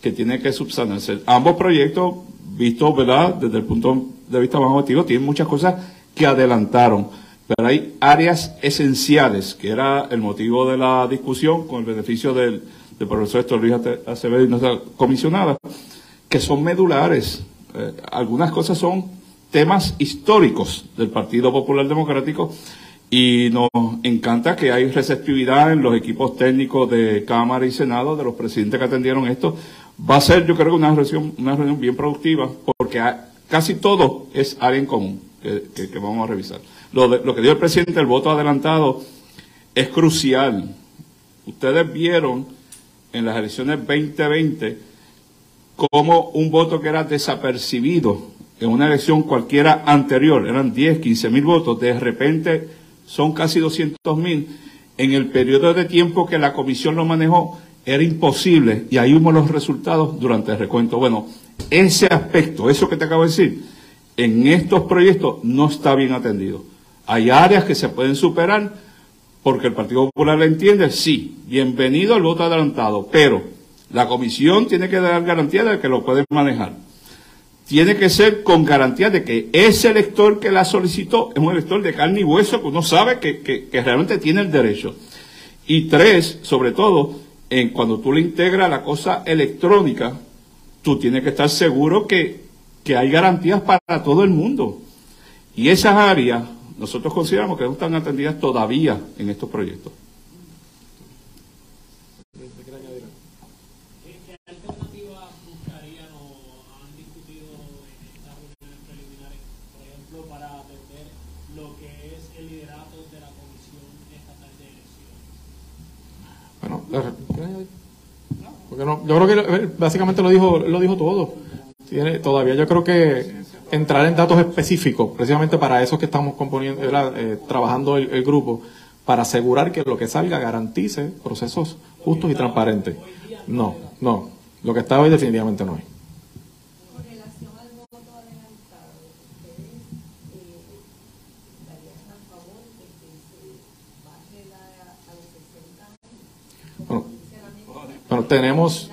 que tiene que subsanarse. Ambos proyectos, vistos, ¿verdad?, desde el punto de vista más objetivo, tienen muchas cosas que adelantaron. Pero hay áreas esenciales, que era el motivo de la discusión con el beneficio del, profesor Héctor Luis Acevedo y nuestra comisionada, que son medulares. Eh, algunas cosas son temas históricos del Partido Popular Democrático y nos encanta que hay receptividad en los equipos técnicos de Cámara y Senado, de los presidentes que atendieron esto. Va a ser, yo creo una reunión, una reunión bien productiva, porque casi todo es área en común que vamos a revisar. Lo, que dio el presidente, el voto adelantado, es crucial. Ustedes vieron en las elecciones 2020 como un voto que era desapercibido en una elección cualquiera anterior, eran 10, 15 mil votos, de repente son casi 200 mil. En el periodo de tiempo que la comisión lo manejó, era imposible y ahí vimos los resultados durante el recuento. Bueno, ese aspecto, eso que te acabo de decir, en estos proyectos no está bien atendido. Hay áreas que se pueden superar porque el Partido Popular le entiende, sí, bienvenido al voto adelantado, pero la comisión tiene que dar garantía de que lo puede manejar. Tiene que ser con garantía de que ese elector que la solicitó es un elector de carne y hueso que uno sabe que, realmente tiene el derecho. Y tres, sobre todo, en cuando tú le integras la cosa electrónica, tú tienes que estar seguro que hay garantías para todo el mundo. Y esas áreas nosotros consideramos que no están atendidas todavía en estos proyectos. Bueno, yo creo que básicamente lo dijo, lo dijo todo. Todavía yo creo que entrar en datos específicos, precisamente para eso que estamos componiendo, eh, trabajando el, grupo, para asegurar que lo que salga garantice procesos justos y transparentes. No, no. Lo que está hoy definitivamente no es. Con relación al voto adelantado, ¿ustedes darían a favor de que se baje la, a los 60 años? Bueno, bueno, tenemos,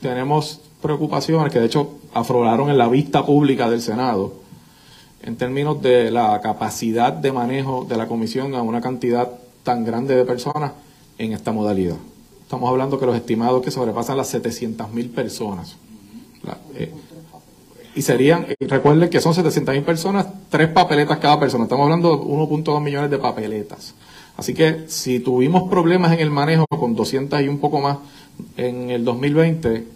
tenemos preocupaciones que de hecho afloraron en la vista pública del Senado en términos de la capacidad de manejo de la comisión a una cantidad tan grande de personas en esta modalidad. estamos hablando que los estimados que sobrepasan las 700 mil personas. La- eh, y serían, eh, recuerden que son 700 mil personas, tres papeletas cada persona. Estamos hablando de 1.2 millones de papeletas. Así que si tuvimos problemas en el manejo con 200 y un poco más en el 2020,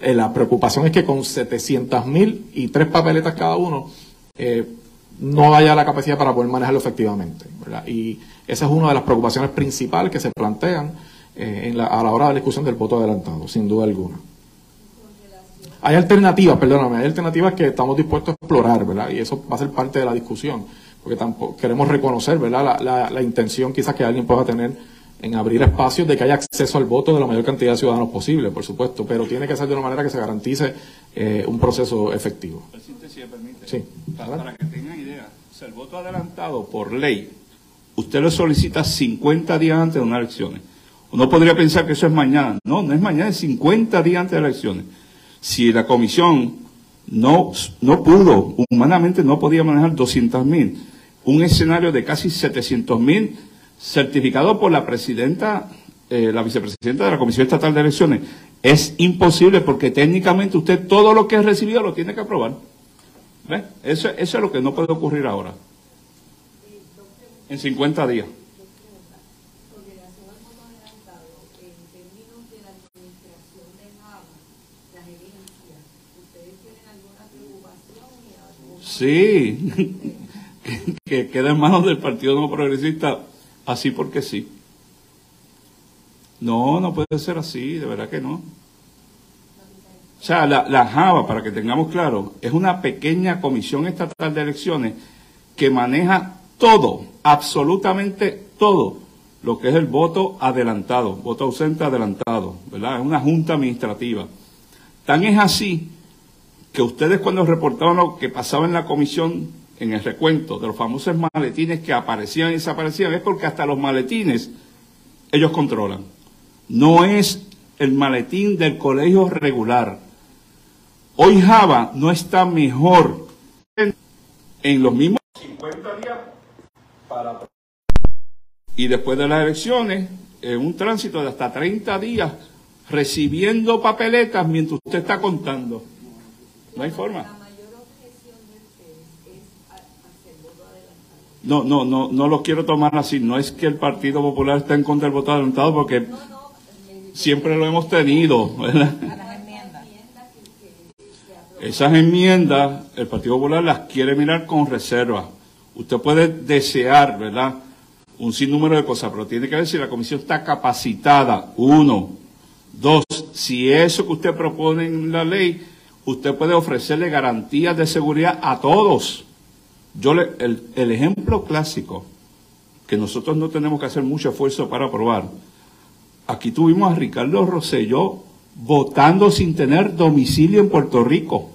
eh, la preocupación es que con 700 mil y tres papeletas cada uno, eh, no haya la capacidad para poder manejarlo efectivamente. ¿verdad? Y esa es una de las preocupaciones principales que se plantean eh, en la- a la hora de la discusión del voto adelantado, sin duda alguna. Hay alternativas, perdóname, hay alternativas que estamos dispuestos a explorar, ¿verdad? Y eso va a ser parte de la discusión, porque tampoco queremos reconocer, ¿verdad? La, la- la intención quizás que alguien pueda tener en abrir espacios de que haya acceso al voto de la mayor cantidad de ciudadanos posible, por supuesto, pero tiene que ser de una manera que se garantice eh, un proceso efectivo. Si permite. Sí. Para, para que tengan idea, o sea, el voto adelantado por ley, usted lo solicita 50 días antes de unas elecciones. Uno podría pensar que eso es mañana. No, no es mañana, es 50 días antes de las elecciones. Si la comisión no, no pudo, humanamente no podía manejar 200 mil, un escenario de casi 700 mil certificado por la presidenta, eh, la vicepresidenta de la Comisión Estatal de Elecciones, es imposible porque técnicamente usted todo lo que ha recibido lo tiene que aprobar. ¿Ve? Eso, eso es lo que no puede ocurrir ahora. En 50 días. Con relación al voto adelantado, en términos de la administración de Java, las gerencias, ¿ustedes tienen alguna preocupación y algún Sí, que, que queda en manos del Partido No Progresista así porque sí. No, no puede ser así, de verdad que no. O sea, la, la JAVA, para que tengamos claro, es una pequeña comisión estatal de elecciones que maneja todo, absolutamente todo, lo que es el voto adelantado, voto ausente adelantado, ¿verdad? Es una junta administrativa. Tan es así que ustedes cuando reportaban lo que pasaba en la comisión, en el recuento de los famosos maletines que aparecían y desaparecían, es porque hasta los maletines ellos controlan. No es el maletín del colegio regular. Hoy Java no está mejor en, los mismos 50 días para... Y después de las elecciones, en un tránsito de hasta 30 días, recibiendo papeletas mientras usted está contando. No hay forma. La mayor objeción de ustedes es a- hacer voto adelantado. No, no, no, no lo quiero tomar así. No es que el Partido Popular está en contra del voto adelantado, porque siempre lo hemos tenido. Esas enmiendas, el Partido Popular las quiere mirar con reserva. Usted puede desear, ¿verdad? Un sinnúmero de cosas, pero tiene que ver si la comisión está capacitada. Uno. Dos, si eso que usted propone en la ley, usted puede ofrecerle garantías de seguridad a todos. Yo le, el, ejemplo clásico, que nosotros no tenemos que hacer mucho esfuerzo para aprobar, aquí tuvimos a Ricardo Rosselló votando sin tener domicilio en Puerto Rico.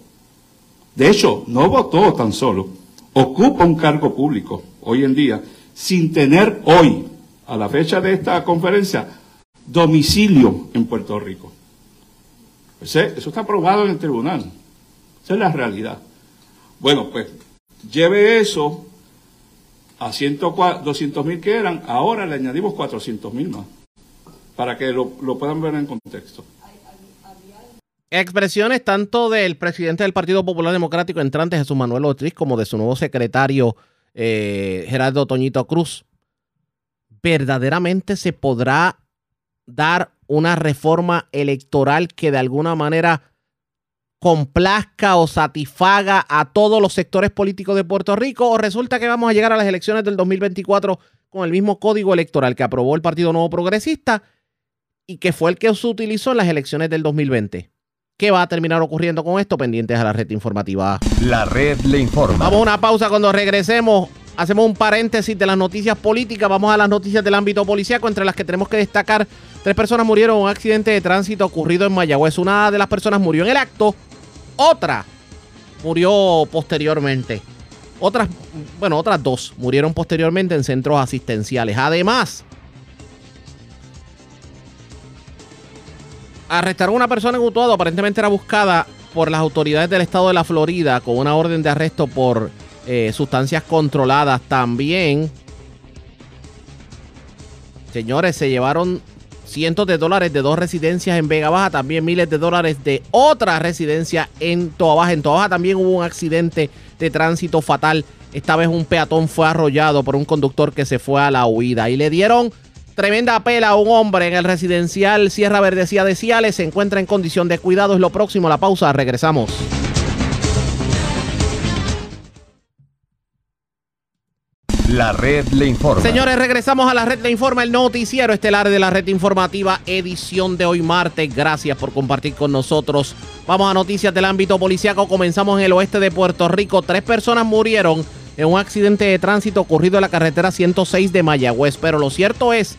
De hecho, no votó tan solo, ocupa un cargo público hoy en día, sin tener hoy, a la fecha de esta conferencia, domicilio en Puerto Rico. Eso está aprobado en el tribunal. Esa es la realidad. Bueno, pues lleve eso a 200 mil que eran, ahora le añadimos 400 mil más, para que lo, puedan ver en contexto. Expresiones tanto del presidente del Partido Popular Democrático entrante Jesús Manuel Ortiz como de su nuevo secretario eh, Gerardo Toñito Cruz. ¿Verdaderamente se podrá dar una reforma electoral que de alguna manera complazca o satisfaga a todos los sectores políticos de Puerto Rico? ¿O resulta que vamos a llegar a las elecciones del 2024 con el mismo código electoral que aprobó el Partido Nuevo Progresista y que fue el que se utilizó en las elecciones del 2020? ¿Qué va a terminar ocurriendo con esto? Pendientes a la red informativa. La red le informa. Vamos a una pausa cuando regresemos. Hacemos un paréntesis de las noticias políticas. Vamos a las noticias del ámbito policíaco, entre las que tenemos que destacar. Tres personas murieron en un accidente de tránsito ocurrido en Mayagüez. Una de las personas murió en el acto, otra murió posteriormente. Otras, bueno, otras dos murieron posteriormente en centros asistenciales. Además, arrestaron a una persona en Utuado. Aparentemente era buscada por las autoridades del estado de la Florida con una orden de arresto por eh, sustancias controladas. También, señores, se llevaron cientos de dólares de dos residencias en Vega Baja, también miles de dólares de otra residencia en Toa Baja. En Toa Baja también hubo un accidente de tránsito fatal. Esta vez un peatón fue arrollado por un conductor que se fue a la huida y le dieron tremenda pela a un hombre en el residencial Sierra Verdecía de Ciales. Se encuentra en condición de cuidado. Es lo próximo. La pausa. Regresamos. La red le informa. Señores, regresamos a la red Le Informa, el noticiero estelar de la red informativa, edición de hoy martes. Gracias por compartir con nosotros. Vamos a noticias del ámbito policiaco. Comenzamos en el oeste de Puerto Rico. Tres personas murieron en un accidente de tránsito ocurrido en la carretera 106 de Mayagüez. Pero lo cierto es,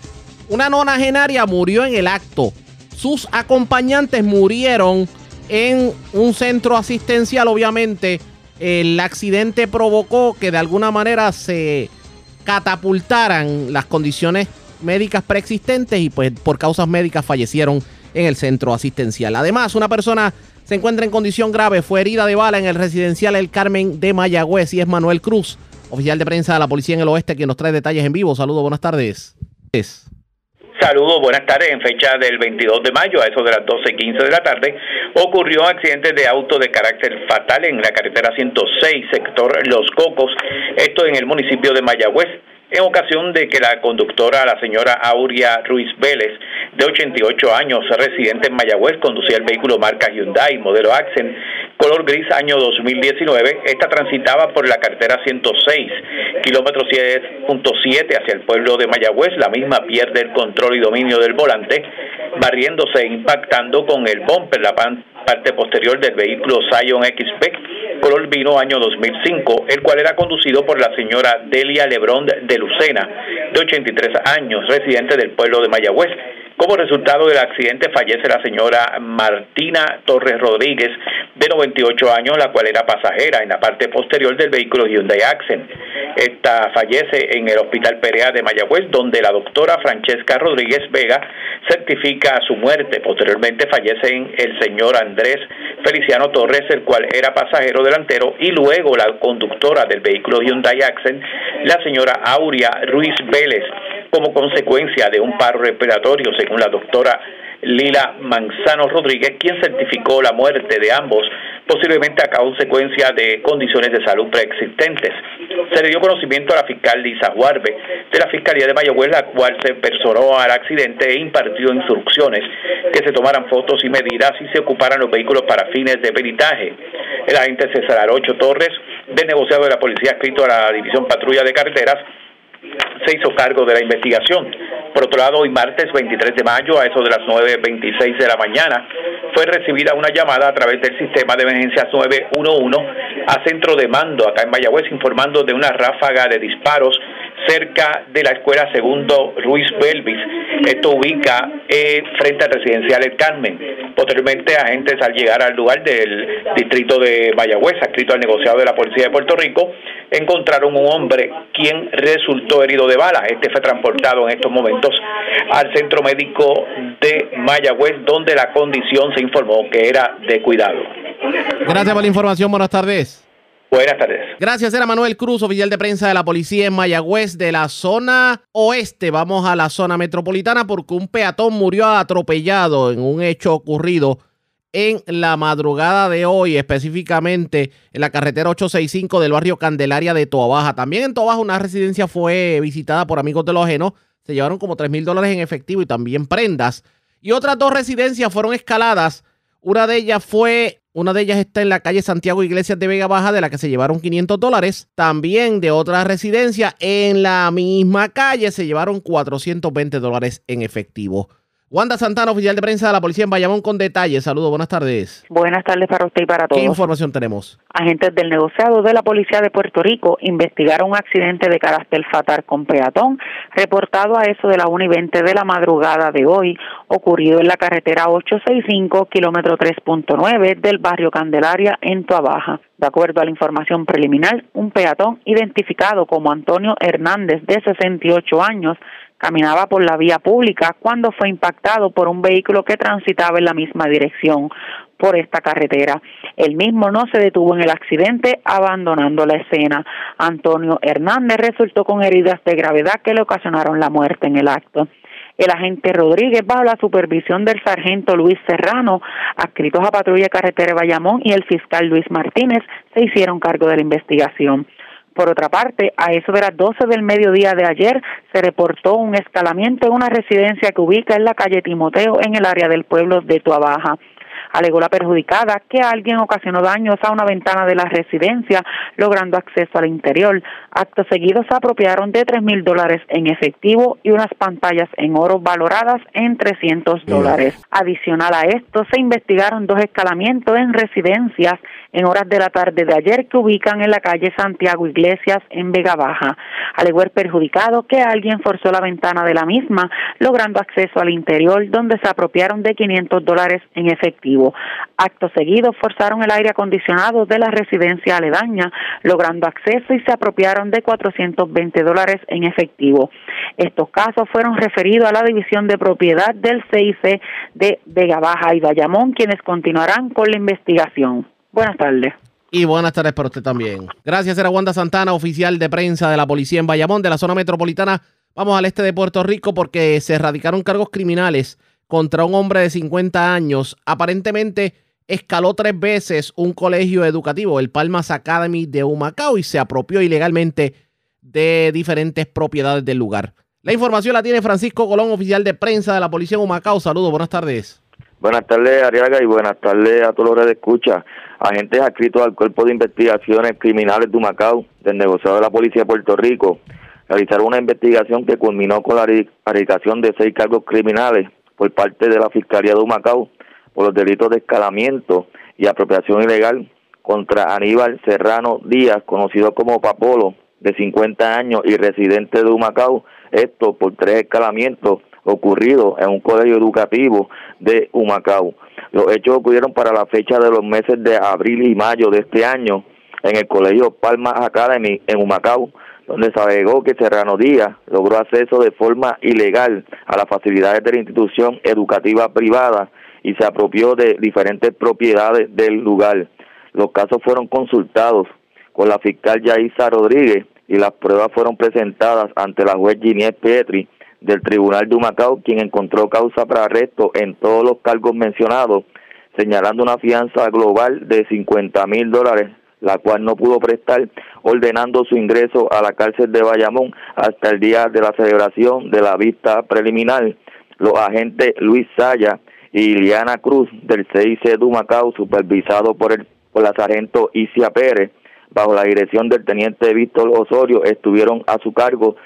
una nonagenaria murió en el acto. Sus acompañantes murieron en un centro asistencial, obviamente. El accidente provocó que de alguna manera se catapultaran las condiciones médicas preexistentes y pues por causas médicas fallecieron en el centro asistencial. Además, una persona se encuentra en condición grave, fue herida de bala en el residencial El Carmen de Mayagüez y es Manuel Cruz, oficial de prensa de la Policía en el Oeste, quien nos trae detalles en vivo. Saludos, buenas tardes. Es. Saludos, buenas tardes. En fecha del 22 de mayo, a eso de las 12.15 de la tarde, ocurrió un accidente de auto de carácter fatal en la carretera 106, sector Los Cocos, esto en el municipio de Mayagüez en ocasión de que la conductora, la señora Auria Ruiz Vélez, de 88 años, residente en Mayagüez, conducía el vehículo marca Hyundai, modelo Accent, color gris, año 2019. Esta transitaba por la carretera 106, kilómetro 7.7 hacia el pueblo de Mayagüez. La misma pierde el control y dominio del volante, barriéndose e impactando con el bumper, la parte posterior del vehículo Scion XP, color vino año 2005, el cual era conducido por la señora Delia Lebrón de Lucena, de 83 años, residente del pueblo de Mayagüez. Como resultado del accidente fallece la señora Martina Torres Rodríguez, de 98 años, la cual era pasajera en la parte posterior del vehículo Hyundai Accent. Esta fallece en el Hospital Perea de Mayagüez, donde la doctora Francesca Rodríguez Vega certifica su muerte. Posteriormente fallecen el señor Andrés Feliciano Torres, el cual era pasajero delantero, y luego la conductora del vehículo Hyundai Accent, la señora Auria Ruiz Vélez, como consecuencia de un paro respiratorio, según la doctora Lila Manzano Rodríguez, quien certificó la muerte de ambos, posiblemente a consecuencia de condiciones de salud preexistentes. Se le dio conocimiento a la fiscal Lisa Huarbe de la Fiscalía de Mayagüez, la cual se personó al accidente e impartió instrucciones que se tomaran fotos y medidas y se ocuparan los vehículos para fines de peritaje. El agente César Arocho Torres, del negociado de la policía escrito a la División Patrulla de Carreteras, se hizo cargo de la investigación. Por otro lado, hoy martes 23 de mayo, a eso de las 9.26 de la mañana, fue recibida una llamada a través del sistema de emergencias 911 a centro de mando acá en Mayagüez informando de una ráfaga de disparos cerca de la escuela segundo Ruiz Belvis. Esto ubica eh, frente al residencial El Carmen. Posteriormente, agentes al llegar al lugar del distrito de Mayagüez, adscrito al negociado de la Policía de Puerto Rico, encontraron un hombre quien resultó herido de bala. Este fue transportado en estos momentos al centro médico de Mayagüez, donde la condición se informó que era de cuidado. Gracias por la información. Buenas tardes. Buenas tardes. Gracias, era Manuel Cruz, oficial de prensa de la policía en Mayagüez de la zona oeste. Vamos a la zona metropolitana porque un peatón murió atropellado en un hecho ocurrido en la madrugada de hoy, específicamente en la carretera 865 del barrio Candelaria de Toabaja. También en Toabaja una residencia fue visitada por amigos de los ajenos. Se llevaron como 3 mil dólares en efectivo y también prendas. Y otras dos residencias fueron escaladas. Una de ellas fue una de ellas está en la calle Santiago Iglesias de Vega Baja, de la que se llevaron 500 dólares. También de otra residencia en la misma calle se llevaron 420 dólares en efectivo. Wanda Santana, oficial de prensa de la policía en Bayamón, con detalles. Saludos, buenas tardes. Buenas tardes para usted y para todos. ¿Qué información tenemos? Agentes del negociado de la Policía de Puerto Rico investigaron un accidente de carácter fatal con peatón reportado a eso de la 1 y 20 de la madrugada de hoy, ocurrido en la carretera 865, kilómetro 3.9 del barrio Candelaria en Tuabaja. De acuerdo a la información preliminar, un peatón identificado como Antonio Hernández, de 68 años, caminaba por la vía pública cuando fue impactado por un vehículo que transitaba en la misma dirección por esta carretera. El mismo no se detuvo en el accidente, abandonando la escena. Antonio Hernández resultó con heridas de gravedad que le ocasionaron la muerte en el acto. El agente Rodríguez, bajo la supervisión del sargento Luis Serrano, adscritos a Patrulla Carretera de Bayamón, y el fiscal Luis Martínez, se hicieron cargo de la investigación. Por otra parte, a eso de las 12 del mediodía de ayer se reportó un escalamiento en una residencia que ubica en la calle Timoteo en el área del pueblo de Tuabaja. Alegó la perjudicada que alguien ocasionó daños a una ventana de la residencia, logrando acceso al interior. Acto seguido se apropiaron de tres mil dólares en efectivo y unas pantallas en oro valoradas en 300 dólares. Adicional a esto, se investigaron dos escalamientos en residencias en horas de la tarde de ayer que ubican en la calle Santiago Iglesias en Vega Baja. Alegó el perjudicado que alguien forzó la ventana de la misma, logrando acceso al interior, donde se apropiaron de 500 dólares en efectivo. Acto seguido, forzaron el aire acondicionado de la residencia aledaña, logrando acceso y se apropiaron de 420 dólares en efectivo. Estos casos fueron referidos a la División de Propiedad del CIC de Vega Baja y Bayamón, quienes continuarán con la investigación. Buenas tardes. Y buenas tardes para usted también. Gracias, era Wanda Santana, oficial de prensa de la policía en Bayamón, de la zona metropolitana. Vamos al este de Puerto Rico porque se erradicaron cargos criminales contra un hombre de 50 años. Aparentemente escaló tres veces un colegio educativo, el Palmas Academy de Humacao, y se apropió ilegalmente de diferentes propiedades del lugar. La información la tiene Francisco Colón, oficial de prensa de la policía en Humacao. Saludos, buenas tardes. Buenas tardes, Ariaga, y buenas tardes a todos los que escucha. Agentes adscritos al Cuerpo de Investigaciones Criminales de Humacao, del negociado de la Policía de Puerto Rico, realizaron una investigación que culminó con la erradicación de seis cargos criminales por parte de la Fiscalía de Humacao por los delitos de escalamiento y apropiación ilegal contra Aníbal Serrano Díaz, conocido como Papolo, de 50 años y residente de Humacao, esto por tres escalamientos ocurridos en un colegio educativo de Humacao. Los hechos ocurrieron para la fecha de los meses de abril y mayo de este año en el colegio Palma Academy en Humacao, donde se alegó que Serrano Díaz logró acceso de forma ilegal a las facilidades de la institución educativa privada y se apropió de diferentes propiedades del lugar. Los casos fueron consultados con la fiscal Yaisa Rodríguez y las pruebas fueron presentadas ante la juez Ginés Petri del Tribunal de Humacao, quien encontró causa para arresto en todos los cargos mencionados, señalando una fianza global de 50 mil dólares, la cual no pudo prestar, ordenando su ingreso a la cárcel de Bayamón hasta el día de la celebración de la vista preliminar. Los agentes Luis Saya y Liliana Cruz del CIC de Humacao, supervisado por, el, por la sargento Isia Pérez, bajo la dirección del teniente Víctor Osorio, estuvieron a su cargo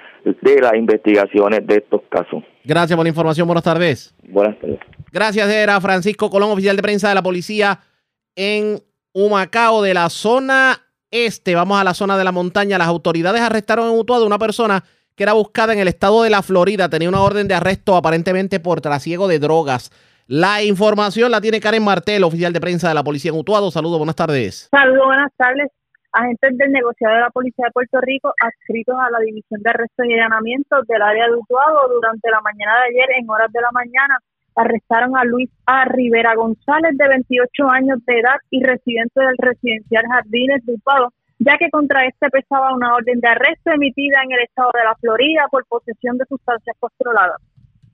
de las investigaciones de estos casos. Gracias por la información. Buenas tardes. Buenas tardes. Gracias, era Francisco Colón, oficial de prensa de la policía en Humacao, de la zona este. Vamos a la zona de la montaña. Las autoridades arrestaron en Utuado una persona que era buscada en el estado de la Florida. Tenía una orden de arresto aparentemente por trasiego de drogas. La información la tiene Karen Martel, oficial de prensa de la policía en Utuado. Saludos, buenas tardes. Saludos, buenas tardes agentes del negociado de la Policía de Puerto Rico adscritos a la División de Arrestos y Allanamientos del área de Utuado durante la mañana de ayer, en horas de la mañana, arrestaron a Luis A. Rivera González, de 28 años de edad y residente del residencial Jardines de Utuado, ya que contra este pesaba una orden de arresto emitida en el estado de la Florida por posesión de sustancias controladas.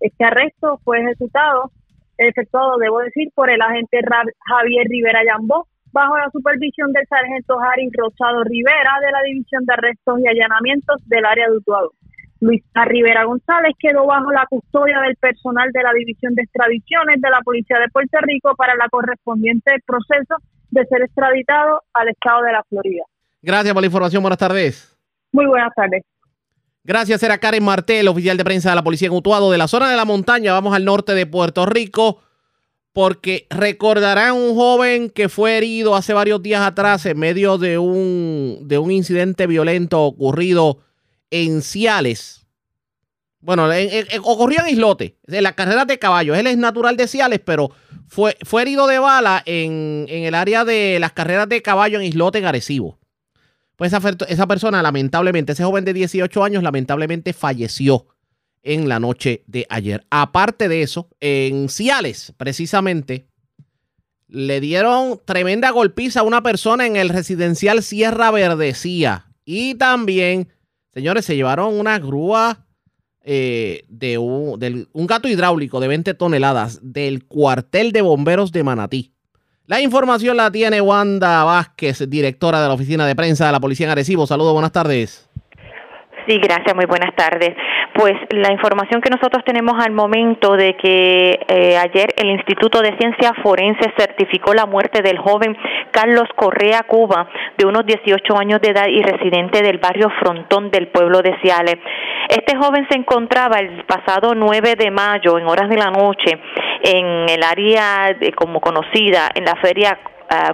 Este arresto fue ejecutado, efectuado, debo decir, por el agente Javier Rivera Yambó, bajo la supervisión del sargento Harry Rosado Rivera de la División de Arrestos y Allanamientos del área de Utuado. Luisa Rivera González quedó bajo la custodia del personal de la División de Extradiciones de la Policía de Puerto Rico para la correspondiente proceso de ser extraditado al estado de la Florida. Gracias por la información. Buenas tardes. Muy buenas tardes. Gracias, era Karen Martel, oficial de prensa de la Policía en Utuado. De la zona de la montaña, vamos al norte de Puerto Rico porque recordarán un joven que fue herido hace varios días atrás en medio de un, de un incidente violento ocurrido en Ciales. Bueno, ocurrió en Islote, en la carrera de caballos. Él es natural de Ciales, pero fue, fue herido de bala en, en, el área de las carreras de caballo en Islote, en Arecibo. Pues esa, esa persona, lamentablemente, ese joven de 18 años, lamentablemente falleció en la noche de ayer. Aparte de eso, en Ciales, precisamente, le dieron tremenda golpiza a una persona en el residencial Sierra Verdecía. Y también, señores, se llevaron una grúa eh, de un, del- un gato hidráulico de 20 toneladas del cuartel de bomberos de Manatí. La información la tiene Wanda Vázquez, directora de la oficina de prensa de la Policía en Arecibo. Saludos, buenas tardes. Sí, gracias, muy buenas tardes. Pues la información que nosotros tenemos al momento de que eh, ayer el Instituto de Ciencia Forense certificó la muerte del joven Carlos Correa Cuba, de unos 18 años de edad y residente del barrio Frontón del pueblo de Ciales. Este joven se encontraba el pasado 9 de mayo, en horas de la noche, en el área como conocida, en la feria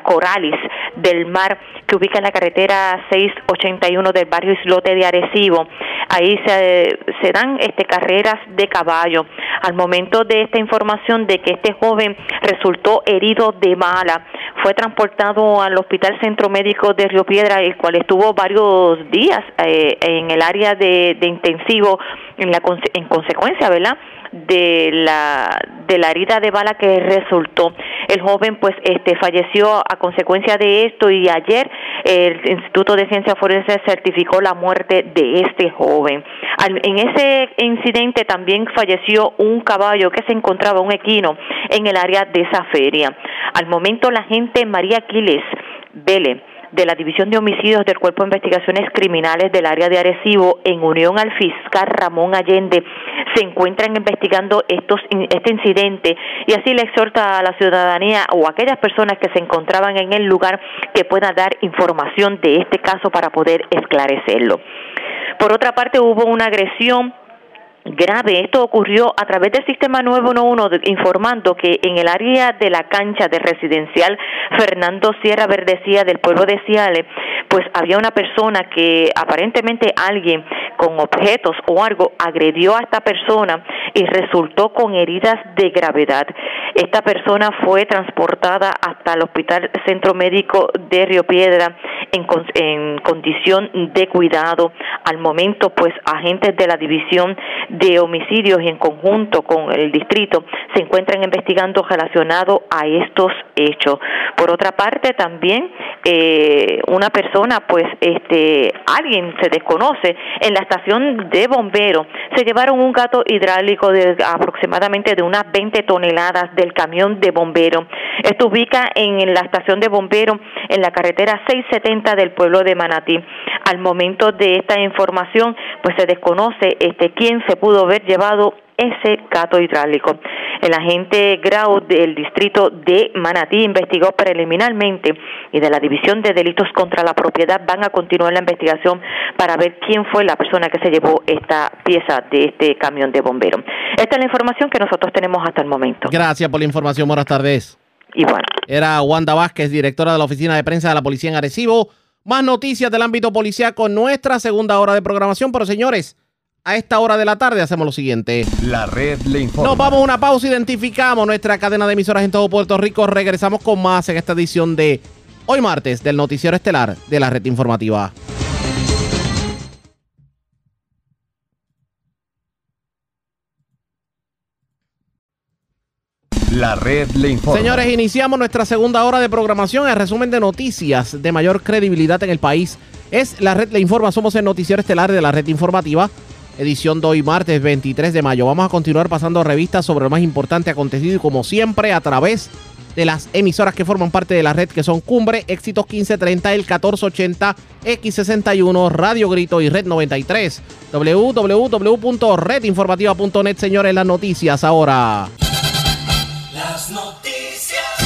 Coralis del Mar, que ubica en la carretera 681 del barrio Islote de Arecibo. Ahí se, dan este, carreras de caballo. Al momento de esta información de que este joven resultó herido de bala, fue transportado al Hospital Centro Médico de Río Piedra, el cual estuvo varios días eh, en el área de, de intensivo en, la, en consecuencia, ¿verdad? De la de la herida de bala que resultó. El joven pues este falleció a consecuencia de esto y ayer el Instituto de Ciencia Forense certificó la muerte de este joven. Al- en ese incidente también falleció un caballo que se encontraba un equino en el área de esa feria. Al momento la gente María Aquiles Vélez de la División de Homicidios del Cuerpo de Investigaciones Criminales del área de Arecibo, en unión al fiscal Ramón Allende, se encuentran investigando estos, este incidente y así le exhorta a la ciudadanía o a aquellas personas que se encontraban en el lugar que puedan dar información de este caso para poder esclarecerlo. Por otra parte, hubo una agresión grave. Esto ocurrió a través del sistema 911 de- informando que en el área de la cancha de residencial Fernando Sierra Verdecía del pueblo de Ciales, pues había una persona que aparentemente alguien con objetos o algo agredió a esta persona y resultó con heridas de gravedad. Esta persona fue transportada hasta el Hospital Centro Médico de Río Piedra en, en condición de cuidado. Al momento, pues agentes de la División de Homicidios y en conjunto con el distrito se encuentran investigando relacionado a estos hechos. Por otra parte, también eh, una persona, pues este, alguien se desconoce en la estación de bomberos se llevaron un gato hidráulico de aproximadamente de unas 20 toneladas del camión de bomberos. Esto ubica en la estación de bomberos en la carretera 670 del pueblo de Manatí. Al momento de esta información, pues se desconoce este quién se pudo haber llevado ese gato hidráulico. El agente Grau del distrito de Manatí investigó preliminarmente y de la División de Delitos contra la Propiedad van a continuar la investigación para ver quién fue la persona que se llevó esta pieza de este camión de bomberos. Esta es la información que nosotros tenemos hasta el momento. Gracias por la información. Buenas tardes. Y bueno. Era Wanda Vázquez, directora de la oficina de prensa de la policía en Arecibo. Más noticias del ámbito policial con nuestra segunda hora de programación. Pero señores, a esta hora de la tarde hacemos lo siguiente. La red le informa. Nos vamos a una pausa, identificamos nuestra cadena de emisoras en todo Puerto Rico. Regresamos con más en esta edición de hoy martes del noticiero estelar de la red informativa. La red le informa. Señores, iniciamos nuestra segunda hora de programación. El resumen de noticias de mayor credibilidad en el país es La Red Le Informa. Somos el noticiero estelar de la red informativa, edición de hoy martes 23 de mayo. Vamos a continuar pasando revistas sobre lo más importante acontecido y como siempre a través de las emisoras que forman parte de la red que son Cumbre, Éxitos 1530, el 1480, X61, Radio Grito y Red 93. www.redinformativa.net, señores, las noticias ahora. Las noticias.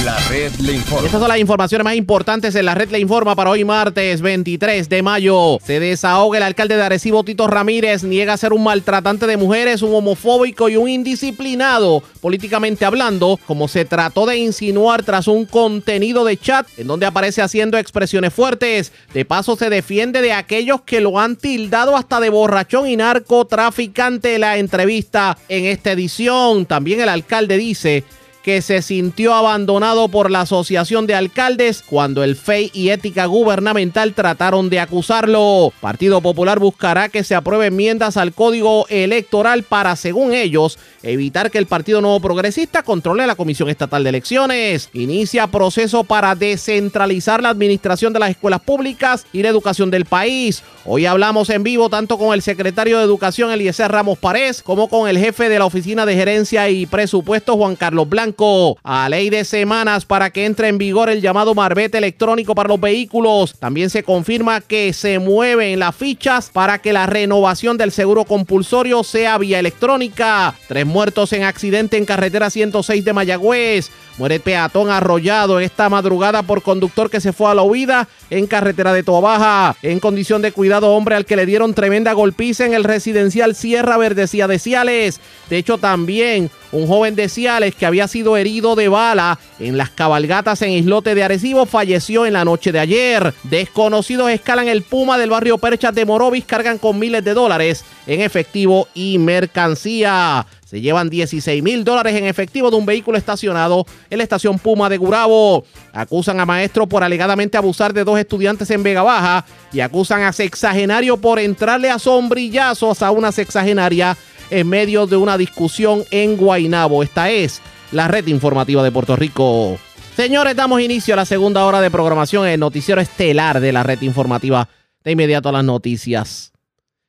Estas son las informaciones más importantes en la red Le Informa para hoy martes 23 de mayo. Se desahoga el alcalde de Arecibo, Tito Ramírez, niega ser un maltratante de mujeres, un homofóbico y un indisciplinado, políticamente hablando, como se trató de insinuar tras un contenido de chat en donde aparece haciendo expresiones fuertes. De paso se defiende de aquellos que lo han tildado hasta de borrachón y narcotraficante la entrevista en esta edición. También el alcalde dice que se sintió abandonado por la Asociación de Alcaldes cuando el FEI y Ética Gubernamental trataron de acusarlo. Partido Popular buscará que se apruebe enmiendas al Código Electoral para, según ellos, evitar que el Partido Nuevo Progresista controle la Comisión Estatal de Elecciones. Inicia proceso para descentralizar la administración de las escuelas públicas y la educación del país. Hoy hablamos en vivo tanto con el secretario de Educación Eliezer Ramos Párez como con el jefe de la Oficina de Gerencia y Presupuesto Juan Carlos Blanco. A ley de semanas para que entre en vigor el llamado marbete electrónico para los vehículos. También se confirma que se mueven las fichas para que la renovación del seguro compulsorio sea vía electrónica. Tres muertos en accidente en carretera 106 de Mayagüez. Muere peatón arrollado esta madrugada por conductor que se fue a la huida en carretera de Toabaja. En condición de cuidado, hombre al que le dieron tremenda golpiza en el residencial Sierra Verdecía de Ciales. De hecho, también un joven de Ciales que había sido herido de bala en las cabalgatas en Islote de Arecibo falleció en la noche de ayer. Desconocidos escalan el Puma del barrio Perchas de Morovis, cargan con miles de dólares en efectivo y mercancía. Se llevan 16 mil dólares en efectivo de un vehículo estacionado en la estación Puma de Gurabo. Acusan a maestro por alegadamente abusar de dos estudiantes en Vega Baja y acusan a sexagenario por entrarle a sombrillazos a una sexagenaria en medio de una discusión en Guainabo. Esta es la red informativa de Puerto Rico. Señores, damos inicio a la segunda hora de programación en el noticiero estelar de la red informativa. De inmediato a las noticias.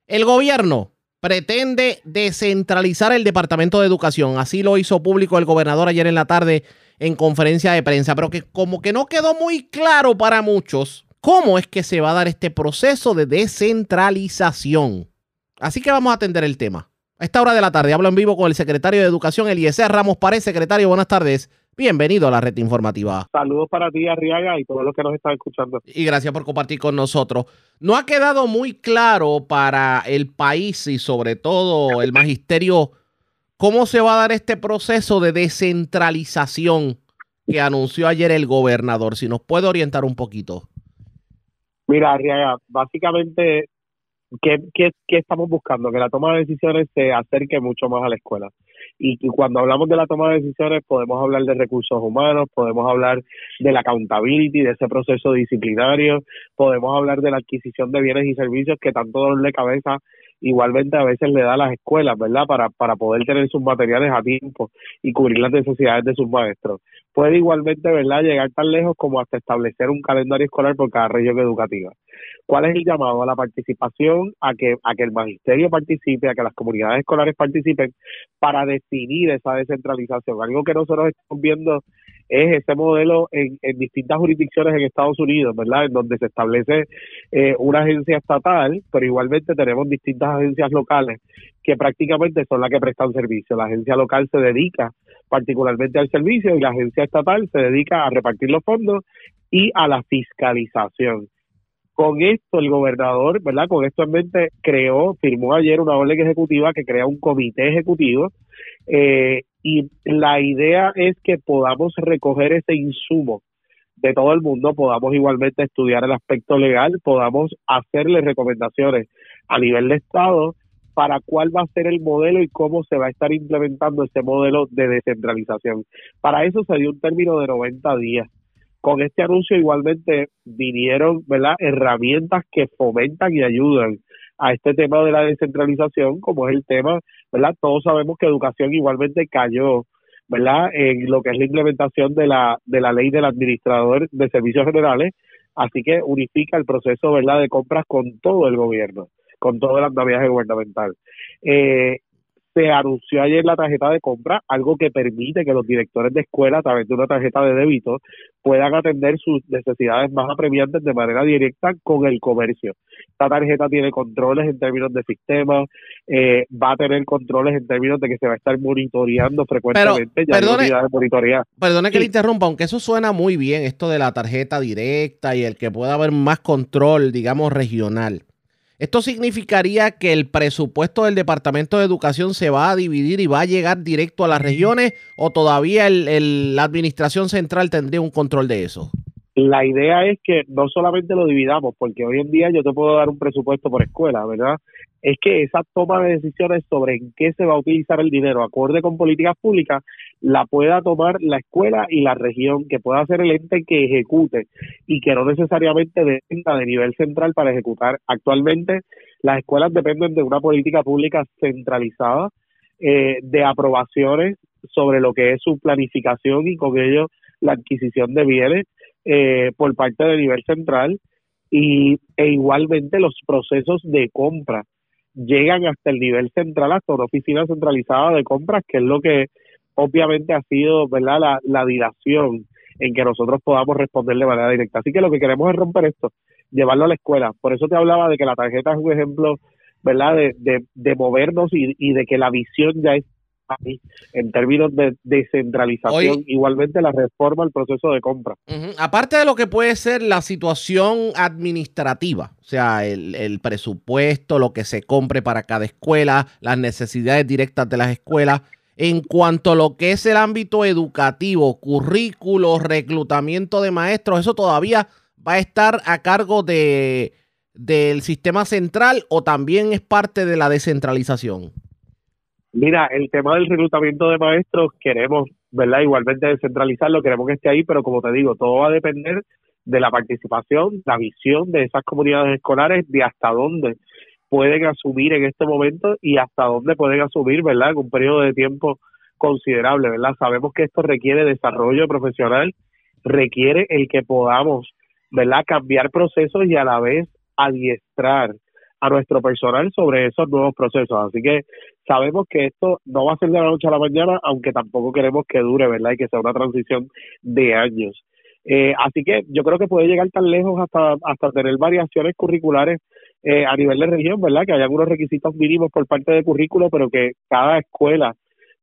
El gobierno pretende descentralizar el Departamento de Educación. Así lo hizo público el gobernador ayer en la tarde en conferencia de prensa, pero que como que no quedó muy claro para muchos cómo es que se va a dar este proceso de descentralización. Así que vamos a atender el tema. A esta hora de la tarde hablo en vivo con el secretario de Educación, Eliezer Ramos Pared. Secretario, buenas tardes. Bienvenido a la red informativa. Saludos para ti, Arriaga, y todos los que nos están escuchando. Y gracias por compartir con nosotros. No ha quedado muy claro para el país y sobre todo el magisterio cómo se va a dar este proceso de descentralización que anunció ayer el gobernador. Si nos puede orientar un poquito. Mira, Arriaga, básicamente, ¿qué, qué, qué estamos buscando? Que la toma de decisiones se acerque mucho más a la escuela. Y, y, cuando hablamos de la toma de decisiones podemos hablar de recursos humanos, podemos hablar de la accountability, de ese proceso disciplinario, podemos hablar de la adquisición de bienes y servicios que tanto dolor de cabeza igualmente a veces le da a las escuelas, ¿verdad? Para, para poder tener sus materiales a tiempo y cubrir las necesidades de sus maestros. Puede igualmente, ¿verdad?, llegar tan lejos como hasta establecer un calendario escolar por cada región educativa. ¿Cuál es el llamado a la participación? A que, a que el magisterio participe, a que las comunidades escolares participen para definir esa descentralización. Algo que nosotros estamos viendo es ese modelo en, en distintas jurisdicciones en Estados Unidos, ¿verdad? En donde se establece eh, una agencia estatal, pero igualmente tenemos distintas agencias locales que prácticamente son las que prestan servicio. La agencia local se dedica particularmente al servicio y la agencia estatal se dedica a repartir los fondos y a la fiscalización. Con esto el gobernador, ¿verdad? Con esto en mente creó, firmó ayer una orden ejecutiva que crea un comité ejecutivo eh, y la idea es que podamos recoger ese insumo de todo el mundo, podamos igualmente estudiar el aspecto legal, podamos hacerle recomendaciones a nivel de Estado para cuál va a ser el modelo y cómo se va a estar implementando ese modelo de descentralización. Para eso se dio un término de 90 días. Con este anuncio igualmente vinieron ¿verdad? herramientas que fomentan y ayudan a este tema de la descentralización, como es el tema, ¿verdad? Todos sabemos que educación igualmente cayó, ¿verdad? En lo que es la implementación de la, de la ley del administrador de servicios generales, así que unifica el proceso, ¿verdad?, de compras con todo el gobierno, con todo el andamiaje gubernamental. Eh, se anunció ayer la tarjeta de compra, algo que permite que los directores de escuela, a través de una tarjeta de débito, puedan atender sus necesidades más apremiantes de manera directa con el comercio. Esta tarjeta tiene controles en términos de sistema, eh, va a tener controles en términos de que se va a estar monitoreando frecuentemente. ya perdone, de monitorear. perdone que Sí. le interrumpa, aunque eso suena muy bien, esto de la tarjeta directa y el que pueda haber más control, digamos, regional. ¿Esto significaría que el presupuesto del Departamento de Educación se va a dividir y va a llegar directo a las regiones o todavía el- el- la Administración Central tendría un control de eso? La idea es que no solamente lo dividamos, porque hoy en día yo te puedo dar un presupuesto por escuela, ¿verdad? es que esa toma de decisiones sobre en qué se va a utilizar el dinero acorde con políticas públicas la pueda tomar la escuela y la región, que pueda ser el ente que ejecute y que no necesariamente dependa de nivel central para ejecutar. Actualmente las escuelas dependen de una política pública centralizada, eh, de aprobaciones sobre lo que es su planificación y con ello la adquisición de bienes eh, por parte del nivel central y e igualmente los procesos de compra llegan hasta el nivel central, hasta una oficina centralizada de compras, que es lo que obviamente ha sido verdad la, la dilación en que nosotros podamos responder de manera directa. Así que lo que queremos es romper esto, llevarlo a la escuela. Por eso te hablaba de que la tarjeta es un ejemplo, ¿verdad?, de, de, de movernos y, y de que la visión ya es ahí, en términos de descentralización, igualmente la reforma al proceso de compra. Aparte de lo que puede ser la situación administrativa, o sea, el, el presupuesto, lo que se compre para cada escuela, las necesidades directas de las escuelas, en cuanto a lo que es el ámbito educativo, currículos, reclutamiento de maestros, eso todavía va a estar a cargo de, del sistema central o también es parte de la descentralización. Mira, el tema del reclutamiento de maestros queremos, ¿verdad? Igualmente descentralizarlo, queremos que esté ahí, pero como te digo, todo va a depender de la participación, la visión de esas comunidades escolares, de hasta dónde pueden asumir en este momento y hasta dónde pueden asumir, ¿verdad? En un periodo de tiempo considerable, ¿verdad? Sabemos que esto requiere desarrollo profesional, requiere el que podamos, ¿verdad? Cambiar procesos y a la vez adiestrar a nuestro personal sobre esos nuevos procesos. Así que sabemos que esto no va a ser de la noche a la mañana, aunque tampoco queremos que dure, ¿verdad? Y que sea una transición de años. Eh, así que yo creo que puede llegar tan lejos hasta, hasta tener variaciones curriculares eh, a nivel de región, ¿verdad? Que hay algunos requisitos mínimos por parte de currículo, pero que cada escuela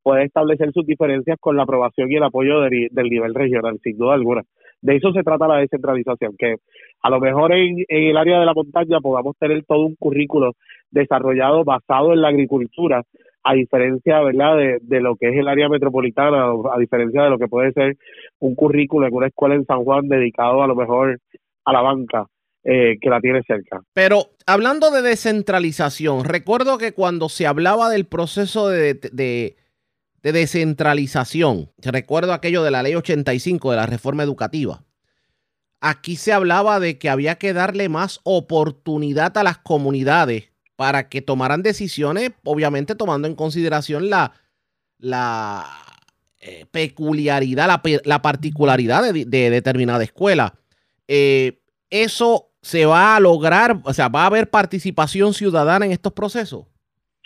puede establecer sus diferencias con la aprobación y el apoyo de- del nivel regional, sin duda alguna. De eso se trata la descentralización, que a lo mejor en, el área de la montaña podamos tener todo un currículo desarrollado basado en la agricultura, a diferencia, ¿verdad?, de, de lo que es el área metropolitana, a diferencia de lo que puede ser un currículo en una escuela en San Juan dedicado a lo mejor a la banca eh, que la tiene cerca. Pero hablando de descentralización, recuerdo que cuando se hablaba del proceso de, de- de descentralización, recuerdo aquello de la ley 85 de la reforma educativa, aquí se hablaba de que había que darle más oportunidad a las comunidades para que tomaran decisiones, obviamente tomando en consideración la, la eh, peculiaridad, la, la particularidad de, de determinada escuela. Eh, eso se va a lograr, o sea, va a haber participación ciudadana en estos procesos.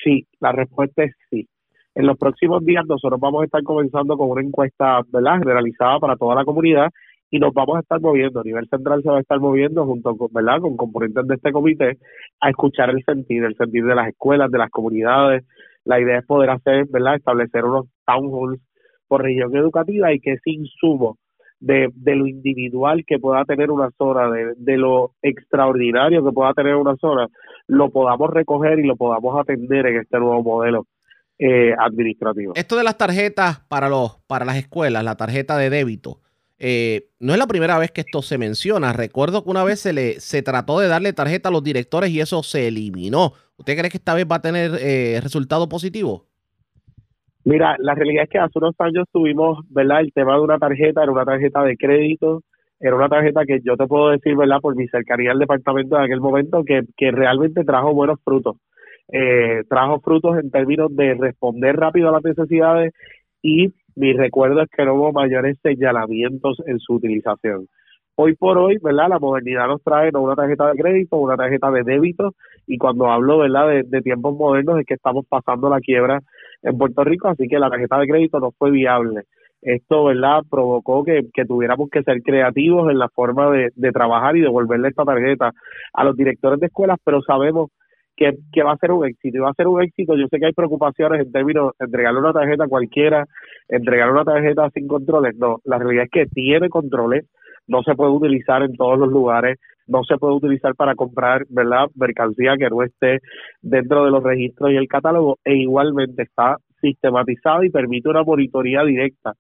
Sí, la respuesta es sí. En los próximos días nosotros vamos a estar comenzando con una encuesta ¿verdad? generalizada para toda la comunidad y nos vamos a estar moviendo. A nivel central se va a estar moviendo junto con, ¿verdad? con componentes de este comité a escuchar el sentir, el sentir de las escuelas, de las comunidades. La idea es poder hacer, ¿verdad? establecer unos town halls por región educativa y que ese insumo de, de lo individual que pueda tener una zona, de, de lo extraordinario que pueda tener una zona, lo podamos recoger y lo podamos atender en este nuevo modelo eh, administrativo. Esto de las tarjetas para, los, para las escuelas, la tarjeta de débito, eh, no es la primera vez que esto se menciona. Recuerdo que una vez se, le, se trató de darle tarjeta a los directores y eso se eliminó. ¿Usted cree que esta vez va a tener eh, resultado positivo? Mira, la realidad es que hace unos años tuvimos, ¿verdad? El tema de una tarjeta, era una tarjeta de crédito, era una tarjeta que yo te puedo decir, ¿verdad? Por mi cercanía al departamento en aquel momento, que, que realmente trajo buenos frutos. Eh, trajo frutos en términos de responder rápido a las necesidades y mi recuerdo es que no hubo mayores señalamientos en su utilización. Hoy por hoy, ¿verdad? La modernidad nos trae no una tarjeta de crédito, una tarjeta de débito y cuando hablo, ¿verdad? De, de tiempos modernos es que estamos pasando la quiebra en Puerto Rico, así que la tarjeta de crédito no fue viable. Esto, ¿verdad?, provocó que, que tuviéramos que ser creativos en la forma de, de trabajar y devolverle esta tarjeta a los directores de escuelas, pero sabemos que, que va a ser un éxito y va a ser un éxito. Yo sé que hay preocupaciones en términos de entregarle una tarjeta a cualquiera, entregarle una tarjeta sin controles. No, la realidad es que tiene controles, no se puede utilizar en todos los lugares, no se puede utilizar para comprar, ¿verdad?, mercancía que no esté dentro de los registros y el catálogo, e igualmente está sistematizada y permite una monitoría directa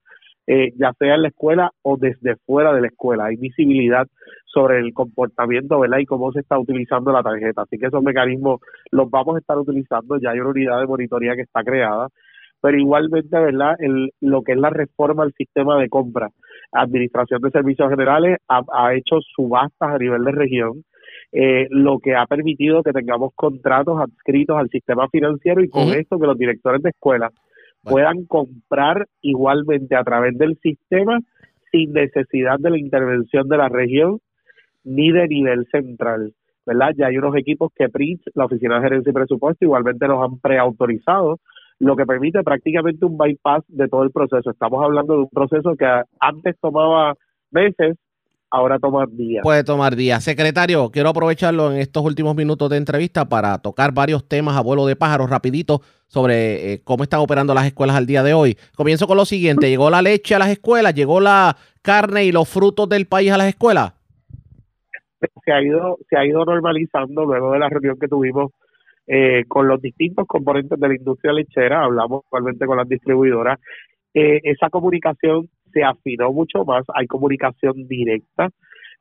eh, ya sea en la escuela o desde fuera de la escuela. Hay visibilidad sobre el comportamiento, ¿verdad? Y cómo se está utilizando la tarjeta. Así que esos mecanismos los vamos a estar utilizando. Ya hay una unidad de monitoría que está creada. Pero igualmente, ¿verdad? El, lo que es la reforma al sistema de compra. Administración de Servicios Generales ha, ha hecho subastas a nivel de región. Eh, lo que ha permitido que tengamos contratos adscritos al sistema financiero y con Ujú. esto que los directores de escuelas puedan comprar igualmente a través del sistema sin necesidad de la intervención de la región ni de nivel central, ¿verdad? Ya hay unos equipos que PRINCE, la Oficina de Gerencia y Presupuesto, igualmente los han preautorizado, lo que permite prácticamente un bypass de todo el proceso. Estamos hablando de un proceso que antes tomaba meses, ahora toma días. Puede tomar días. Secretario, quiero aprovecharlo en estos últimos minutos de entrevista para tocar varios temas a vuelo de pájaros rapidito sobre eh, cómo están operando las escuelas al día de hoy. Comienzo con lo siguiente. ¿Llegó la leche a las escuelas? ¿Llegó la carne y los frutos del país a las escuelas? se ha ido se ha ido normalizando luego de la reunión que tuvimos eh, con los distintos componentes de la industria lechera, hablamos actualmente con las distribuidoras, eh, esa comunicación se afinó mucho más, hay comunicación directa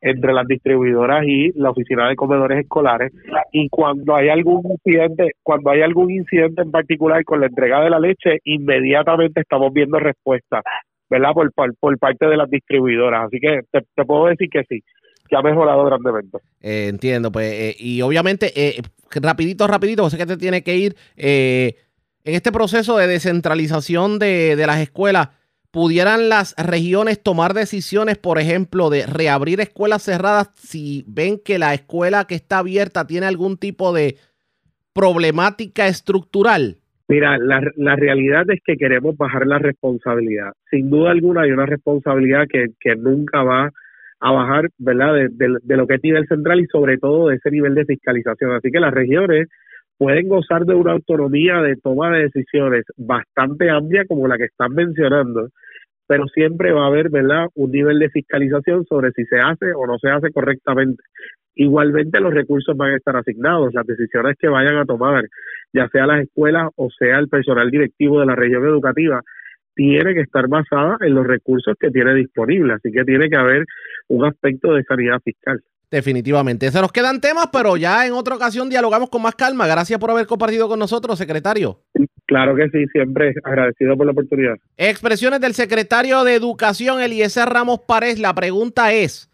entre las distribuidoras y la oficina de comedores escolares y cuando hay algún incidente, cuando hay algún incidente en particular con la entrega de la leche, inmediatamente estamos viendo respuesta, ¿verdad? Por, por, parte de las distribuidoras, así que te puedo decir que sí, que ha mejorado grandemente. Eh, entiendo, pues, eh, y obviamente, eh, rapidito, rapidito, sé que te tiene que ir. eh, en este proceso de descentralización de, de las escuelas, ¿pudieran las regiones tomar decisiones, por ejemplo, de reabrir escuelas cerradas si ven que la escuela que está abierta tiene algún tipo de problemática estructural? Mira, la, la realidad es que queremos bajar la responsabilidad. Sin duda alguna hay una responsabilidad que, que nunca va a bajar, ¿verdad? De, de- de lo que es nivel central y sobre todo de ese nivel de fiscalización. Así que las regiones pueden gozar de una autonomía de toma de decisiones bastante amplia como la que están mencionando, pero siempre va a haber, ¿verdad? Un nivel de fiscalización sobre si se hace o no se hace correctamente. Igualmente los recursos van a estar asignados, las decisiones que vayan a tomar, ya sea las escuelas o sea el personal directivo de la región educativa, tiene que estar basada en los recursos que tiene disponibles. Así que tiene que haber un aspecto de sanidad fiscal. Definitivamente. Se nos quedan temas, pero ya en otra ocasión dialogamos con más calma. Gracias por haber compartido con nosotros, secretario. Claro que sí, siempre agradecido por la oportunidad. Expresiones del secretario de Educación, Eliezer Ramos Párez. La pregunta es,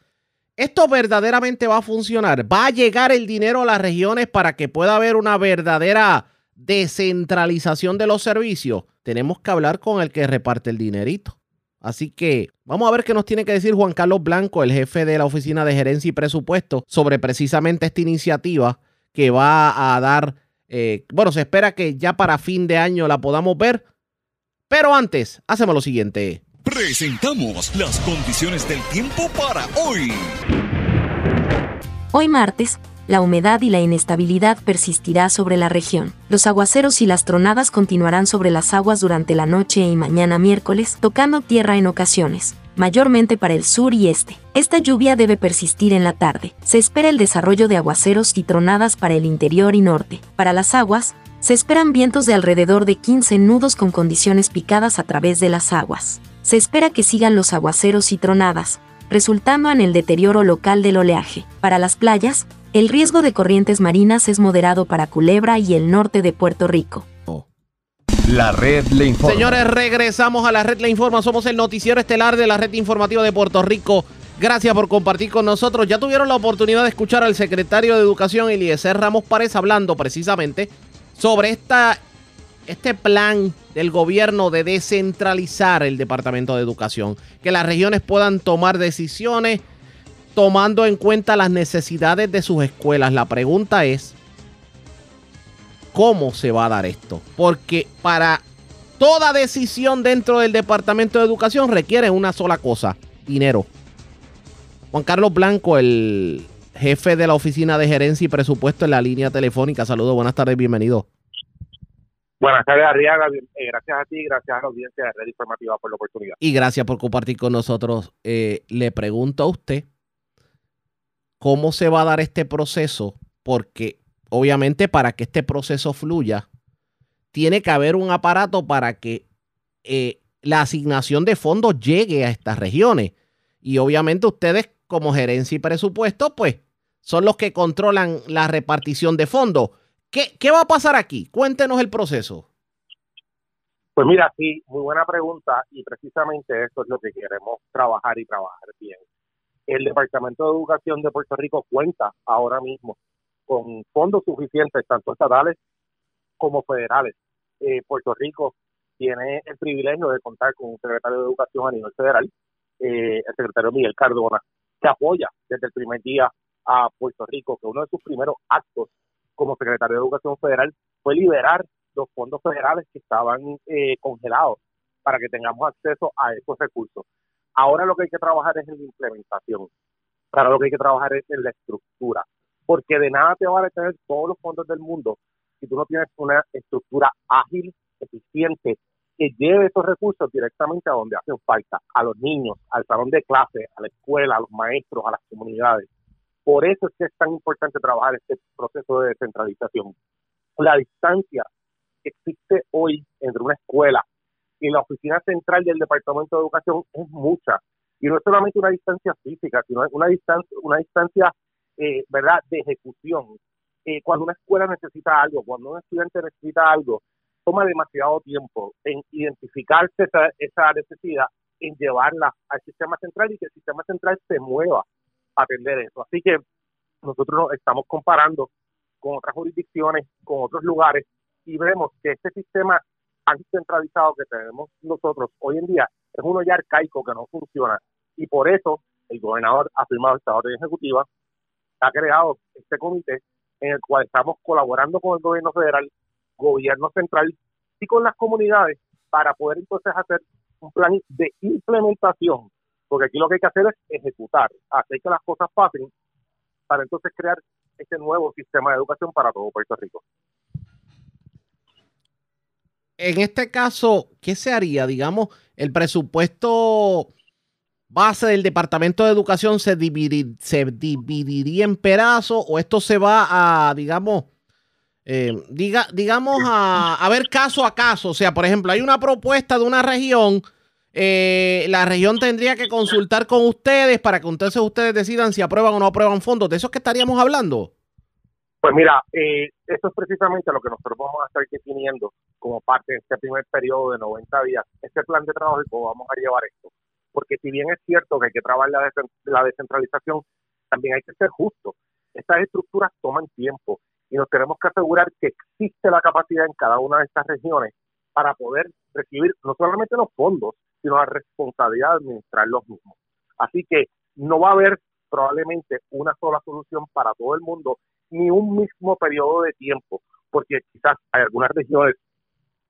¿esto verdaderamente va a funcionar? ¿Va a llegar el dinero a las regiones para que pueda haber una verdadera descentralización de los servicios? Tenemos que hablar con el que reparte el dinerito. Así que vamos a ver qué nos tiene que decir Juan Carlos Blanco, el jefe de la Oficina de Gerencia y Presupuesto, sobre precisamente esta iniciativa que va a dar, eh, bueno, se espera que ya para fin de año la podamos ver, pero antes, hacemos lo siguiente. Presentamos las condiciones del tiempo para hoy. Hoy martes, la humedad y la inestabilidad persistirá sobre la región. Los aguaceros y las tronadas continuarán sobre las aguas durante la noche y mañana miércoles, tocando tierra en ocasiones, mayormente para el sur y este. Esta lluvia debe persistir en la tarde. Se espera el desarrollo de aguaceros y tronadas para el interior y norte. Para las aguas, se esperan vientos de alrededor de 15 nudos con condiciones picadas a través de las aguas. Se espera que sigan los aguaceros y tronadas, resultando en el deterioro local del oleaje. Para las playas, el riesgo de corrientes marinas es moderado para Culebra y el norte de Puerto Rico. La red le informa. Señores, regresamos a la red Le Informa. Somos el noticiero estelar de la red informativa de Puerto Rico. Gracias por compartir con nosotros. Ya tuvieron la oportunidad de escuchar al secretario de Educación, Eliezer Ramos Párez, hablando precisamente sobre esta, este plan del gobierno de descentralizar el Departamento de Educación. Que las regiones puedan tomar decisiones tomando en cuenta las necesidades de sus escuelas. La pregunta es, ¿cómo se va a dar esto? Porque para toda decisión dentro del Departamento de Educación requiere una sola cosa, dinero. Juan Carlos Blanco, el jefe de la Oficina de Gerencia y Presupuesto en la línea telefónica. Saludos, buenas tardes, bienvenido. Buenas tardes, Arriaga. Eh, gracias a ti gracias a la audiencia de Red Informativa por la oportunidad. Y gracias por compartir con nosotros. Eh, le pregunto a usted, ¿cómo se va a dar este proceso? Porque obviamente para que este proceso fluya, tiene que haber un aparato para que eh, la asignación de fondos llegue a estas regiones. Y obviamente ustedes como gerencia y presupuesto, pues son los que controlan la repartición de fondos. ¿Qué, va a pasar aquí? Cuéntenos el proceso. Pues mira, sí, muy buena pregunta y precisamente eso es lo que queremos trabajar y trabajar bien. El Departamento de Educación de Puerto Rico cuenta ahora mismo con fondos suficientes, tanto estatales como federales. Eh, Puerto Rico tiene el privilegio de contar con un secretario de Educación a nivel federal, eh, el secretario Miguel Cardona, que apoya desde el primer día a Puerto Rico, que uno de sus primeros actos como secretario de Educación Federal fue liberar los fondos federales que estaban eh, congelados para que tengamos acceso a esos recursos. Ahora lo que hay que trabajar es en la implementación. Para lo que hay que trabajar es en la estructura. Porque de nada te va a tener todos los fondos del mundo si tú no tienes una estructura ágil, eficiente, que lleve esos recursos directamente a donde hacen falta, a los niños, al salón de clase, a la escuela, a los maestros, a las comunidades. Por eso es que es tan importante trabajar este proceso de descentralización. La distancia que existe hoy entre una escuela y la oficina central del Departamento de Educación es mucha. Y no es solamente una distancia física, sino una distancia, una distancia eh, ¿verdad?, de ejecución. Eh, cuando una escuela necesita algo, cuando un estudiante necesita algo, toma demasiado tiempo en identificarse esa, esa necesidad, en llevarla al sistema central y que el sistema central se mueva atender eso. Así que nosotros nos estamos comparando con otras jurisdicciones, con otros lugares, y vemos que este sistema tan centralizado que tenemos nosotros hoy en día es uno ya arcaico que no funciona. Y por eso el gobernador ha firmado esta orden ejecutiva, ha creado este comité en el cual estamos colaborando con el gobierno federal, gobierno central y con las comunidades para poder entonces hacer un plan de implementación, porque aquí lo que hay que hacer es ejecutar, hacer que las cosas pasen para entonces crear este nuevo sistema de educación para todo Puerto Rico en este caso, ¿qué se haría? Digamos, el presupuesto base del Departamento de Educación se, dividiría en pedazos o esto se va a, digamos, eh, diga, digamos, a, ver caso a caso. O sea, por ejemplo, hay una propuesta de una región, eh, la región tendría que consultar con ustedes para que entonces ustedes decidan si aprueban o no aprueban fondos. ¿De eso es que estaríamos hablando? Pues mira, eh, eso es precisamente lo que nosotros vamos a estar definiendo como parte de este primer periodo de 90 días, este plan de trabajo y cómo vamos a llevar esto. Porque si bien es cierto que hay que trabajar la, la descentralización, también hay que ser justo. Estas estructuras toman tiempo y nos tenemos que asegurar que existe la capacidad en cada una de estas regiones para poder recibir no solamente los fondos, sino la responsabilidad de administrar los mismos. Así que no va a haber probablemente una sola solución para todo el mundo ni un mismo periodo de tiempo, porque quizás hay algunas regiones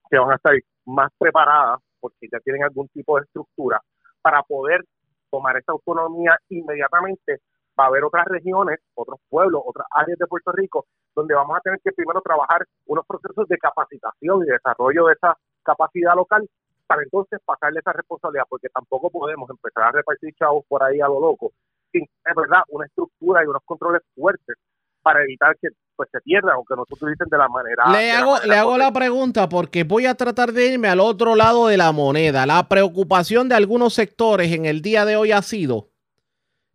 que van a estar más preparadas porque ya tienen algún tipo de estructura para poder tomar esa autonomía inmediatamente. Va a haber otras regiones, otros pueblos, otras áreas de Puerto Rico donde vamos a tener que primero trabajar unos procesos de capacitación y desarrollo de esa capacidad local para entonces pasarle esa responsabilidad, porque tampoco podemos empezar a repartir chavos por ahí a lo loco sin, es verdad, una estructura y unos controles fuertes para evitar que pues se pierdan o que no se utilicen de la manera. Le hago, le hago la pregunta porque voy a tratar de irme al otro lado de la moneda. La preocupación de algunos sectores en el día de hoy ha sido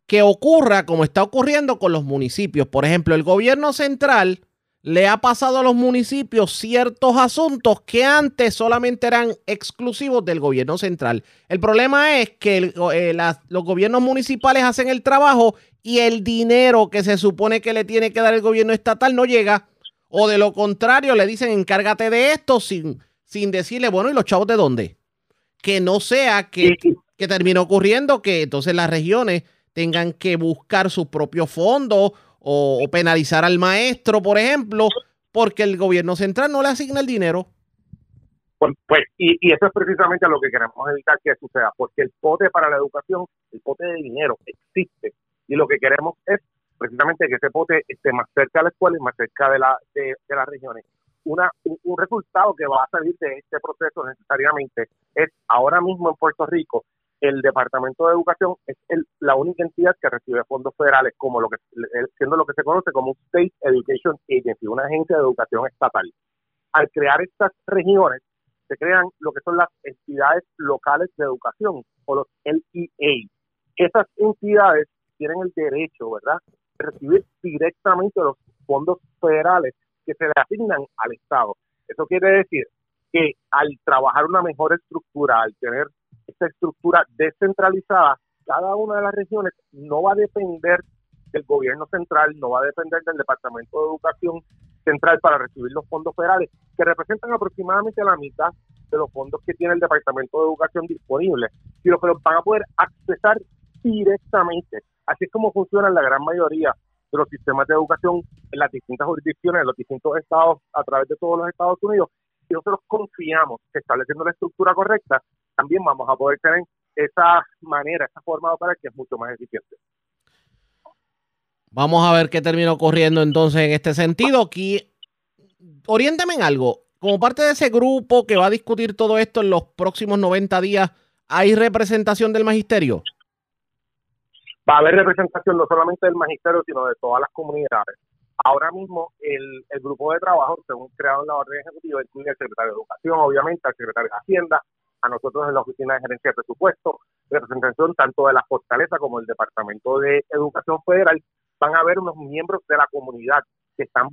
que ocurra como está ocurriendo con los municipios. Por ejemplo, el gobierno central le ha pasado a los municipios ciertos asuntos que antes solamente eran exclusivos del gobierno central. El problema es que eh, los gobiernos municipales hacen el trabajo y el dinero que se supone que le tiene que dar el gobierno estatal no llega. O de lo contrario, le dicen encárgate de esto sin, sin decirle, bueno, ¿y los chavos de dónde? Que no sea que, que termine ocurriendo que entonces las regiones tengan que buscar sus propios fondos o, penalizar al maestro, por ejemplo, porque el gobierno central no le asigna el dinero. Pues, pues y, eso es precisamente lo que queremos evitar que suceda, porque el pote para la educación, el pote de dinero existe y lo que queremos es precisamente que ese pote esté más cerca de la escuela y más cerca de, de las regiones. Una, un, un, resultado que va a salir de este proceso necesariamente es ahora mismo en Puerto Rico el Departamento de Educación es el, la única entidad que recibe fondos federales, como lo que siendo lo que se conoce como State Education Agency, una agencia de educación estatal. Al crear estas regiones, se crean lo que son las entidades locales de educación o los LEA. Esas entidades tienen el derecho, ¿verdad?, de recibir directamente los fondos federales que se le asignan al Estado. Eso quiere decir que al trabajar una mejor estructura, al tener esta estructura descentralizada, cada una de las regiones no va a depender del gobierno central, no va a depender del Departamento de Educación Central para recibir los fondos federales, que representan aproximadamente la mitad de los fondos que tiene el Departamento de Educación disponibles, sino que los van a poder accesar directamente. Así es como funcionan la gran mayoría de los sistemas de educación en las distintas jurisdicciones, en los distintos estados, a través de todos los Estados Unidos. Si nosotros confiamos que estableciendo la estructura correcta, también vamos a poder tener esa manera, esa forma de operar que es mucho más eficiente. Vamos a ver qué termina ocurriendo entonces en este sentido. Aquí, oriéntame en algo. Como parte de ese grupo que va a discutir todo esto en los próximos 90 días, ¿hay representación del magisterio? Va a haber representación no solamente del magisterio, sino de todas las comunidades. Ahora mismo el, el grupo de trabajo, según creado en la orden ejecutiva, incluye al secretario de Educación, obviamente, al secretario de Hacienda, a nosotros en la Oficina de Gerencia de Presupuesto, representación tanto de la Fortaleza como del Departamento de Educación Federal, van a haber unos miembros de la comunidad que están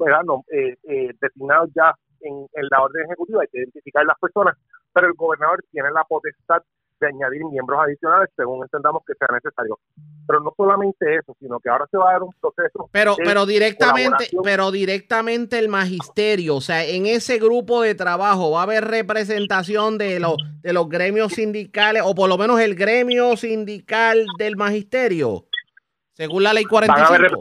eh, eh, designados ya en, en, la orden ejecutiva, hay que identificar las personas, pero el gobernador tiene la potestad de añadir miembros adicionales según entendamos que sea necesario. Pero no solamente eso, sino que ahora se va a dar un proceso. Pero, pero directamente, pero directamente el magisterio, o sea, en ese grupo de trabajo va a haber representación de los de los gremios sindicales, o por lo menos el gremio sindical del magisterio, según la ley 45. Van a haber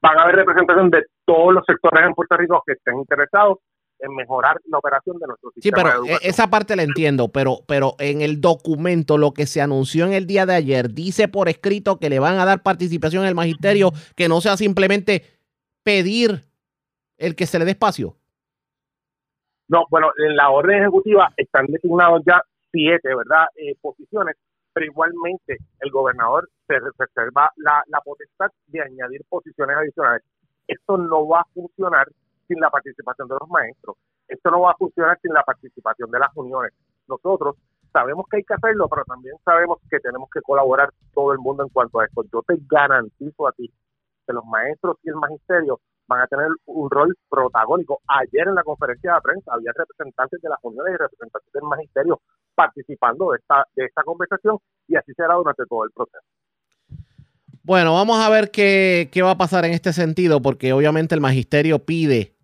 van a haber representación de todos los sectores en Puerto Rico que estén interesados en mejorar la operación de nuestro sistema. Sí, pero e, esa parte la entiendo, pero, pero en el documento, lo que se anunció en el día de ayer, dice por escrito que le van a dar participación en el magisterio, que no sea simplemente pedir el que se le dé espacio. No, bueno, en la orden ejecutiva están designados ya siete, ¿verdad? Eh, posiciones, pero igualmente el gobernador se reserva la, la potestad de añadir posiciones adicionales. Esto no va a funcionar sin la participación de los maestros. Esto no va a funcionar sin la participación de las uniones. Nosotros sabemos que hay que hacerlo, pero también sabemos que tenemos que colaborar todo el mundo en cuanto a esto. Yo te garantizo a ti que los maestros y el magisterio van a tener un rol protagónico. Ayer en la conferencia de prensa había representantes de las uniones y representantes del magisterio participando de esta, de esta conversación y así será durante todo el proceso. Bueno, vamos a ver qué, qué va a pasar en este sentido, porque obviamente el magisterio pide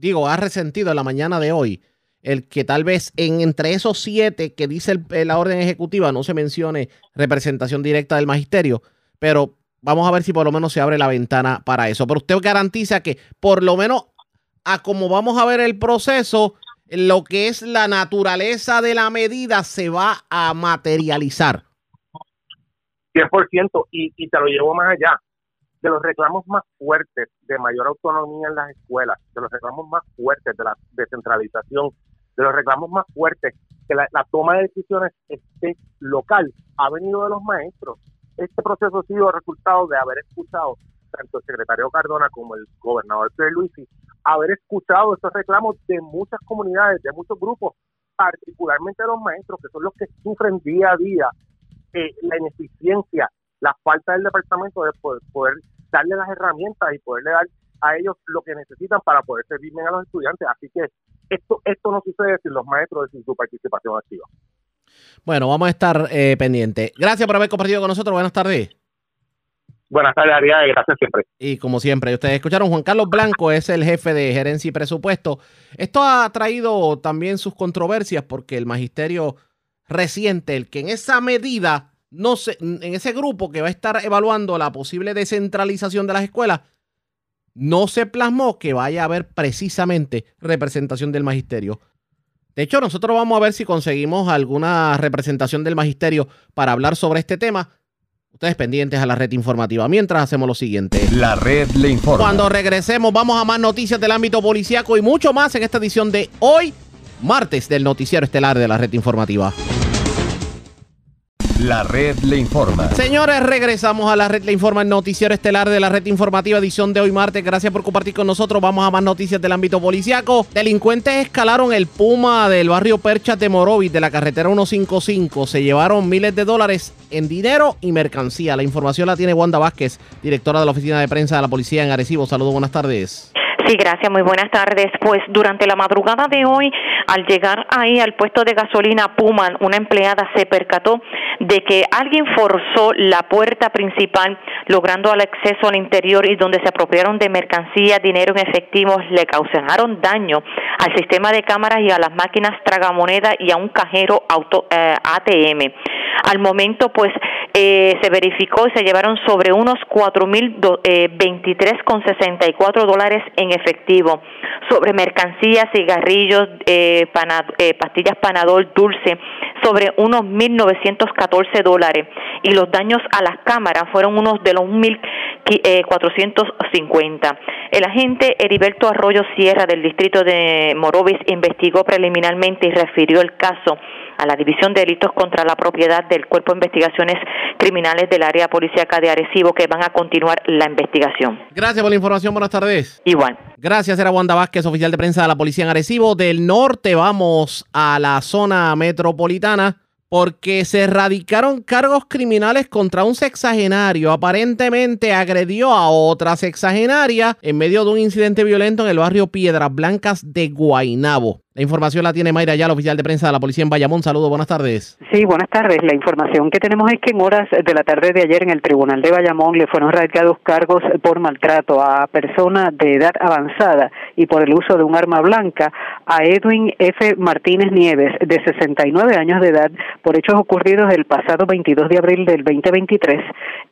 digo, ha resentido en la mañana de hoy el que tal vez en entre esos siete que dice la orden ejecutiva no se mencione representación directa del magisterio, pero vamos a ver si por lo menos se abre la ventana para eso. Pero usted garantiza que por lo menos a como vamos a ver el proceso, lo que es la naturaleza de la medida se va a materializar. 100% y, y te lo llevo más allá de los reclamos más fuertes de mayor autonomía en las escuelas, de los reclamos más fuertes de la descentralización, de los reclamos más fuertes que la, toma de decisiones esté local, ha venido de los maestros. Este proceso ha sido resultado de haber escuchado tanto el secretario Cardona como el gobernador Pierre Luisi, haber escuchado esos reclamos de muchas comunidades, de muchos grupos, particularmente de los maestros, que son los que sufren día a día eh, la ineficiencia la falta del departamento de poder, darle las herramientas y poderle dar a ellos lo que necesitan para poder servir bien a los estudiantes. Así que esto, esto no sucede sin los maestros y sin su participación activa. Bueno, vamos a estar eh, pendientes. Gracias por haber compartido con nosotros. Buenas tardes. Buenas tardes, Ariel. Gracias siempre. Y como siempre, ustedes escucharon, Juan Carlos Blanco es el jefe de gerencia y presupuesto. Esto ha traído también sus controversias porque el magisterio reciente, el que en esa medida no sé, en ese grupo que va a estar evaluando la posible descentralización de las escuelas, no se plasmó que vaya a haber precisamente representación del magisterio. De hecho, nosotros vamos a ver si conseguimos alguna representación del magisterio para hablar sobre este tema. Ustedes pendientes a la red informativa. Mientras hacemos lo siguiente. La red le informa. Cuando regresemos vamos a más noticias del ámbito policíaco y mucho más en esta edición de hoy, martes del noticiero estelar de la red informativa. La red le informa. Señores, regresamos a la red le informa, el noticiero estelar de la red informativa edición de hoy martes. Gracias por compartir con nosotros. Vamos a más noticias del ámbito policiaco. Delincuentes escalaron el Puma del barrio Percha de Morovis de la carretera 155. Se llevaron miles de dólares en dinero y mercancía. La información la tiene Wanda Vázquez, directora de la oficina de prensa de la policía en Arecibo. Saludos, buenas tardes. Sí, gracias, muy buenas tardes. Pues durante la madrugada de hoy, al llegar ahí al puesto de gasolina Puman, una empleada se percató de que alguien forzó la puerta principal, logrando el acceso al interior y donde se apropiaron de mercancía, dinero en efectivo, le causaron daño al sistema de cámaras y a las máquinas tragamoneda y a un cajero auto eh, ATM. Al momento, pues, eh, se verificó y se llevaron sobre unos cuatro mil eh, dólares en efectivo sobre mercancías, cigarrillos, eh, eh, pastillas panadol dulce, sobre unos 1.914 dólares. Y los daños a las cámaras fueron unos de los 1.450. El agente Heriberto Arroyo Sierra del distrito de Morovis investigó preliminarmente y refirió el caso a la División de Delitos contra la Propiedad del Cuerpo de Investigaciones Criminales del Área Policíaca de Arecibo que van a continuar la investigación. Gracias por la información. Buenas tardes. Igual. Gracias, era Wanda Vázquez, oficial de prensa de la policía en Arecibo. Del norte vamos a la zona metropolitana porque se erradicaron cargos criminales contra un sexagenario. Aparentemente agredió a otra sexagenaria en medio de un incidente violento en el barrio Piedras Blancas de Guainabo. La información la tiene Mayra Ayala, oficial de prensa de la policía en Bayamón. Saludos, buenas tardes. Sí, buenas tardes. La información que tenemos es que en horas de la tarde de ayer en el Tribunal de Bayamón le fueron radicados cargos por maltrato a persona de edad avanzada y por el uso de un arma blanca a Edwin F. Martínez Nieves, de 69 años de edad, por hechos ocurridos el pasado 22 de abril del 2023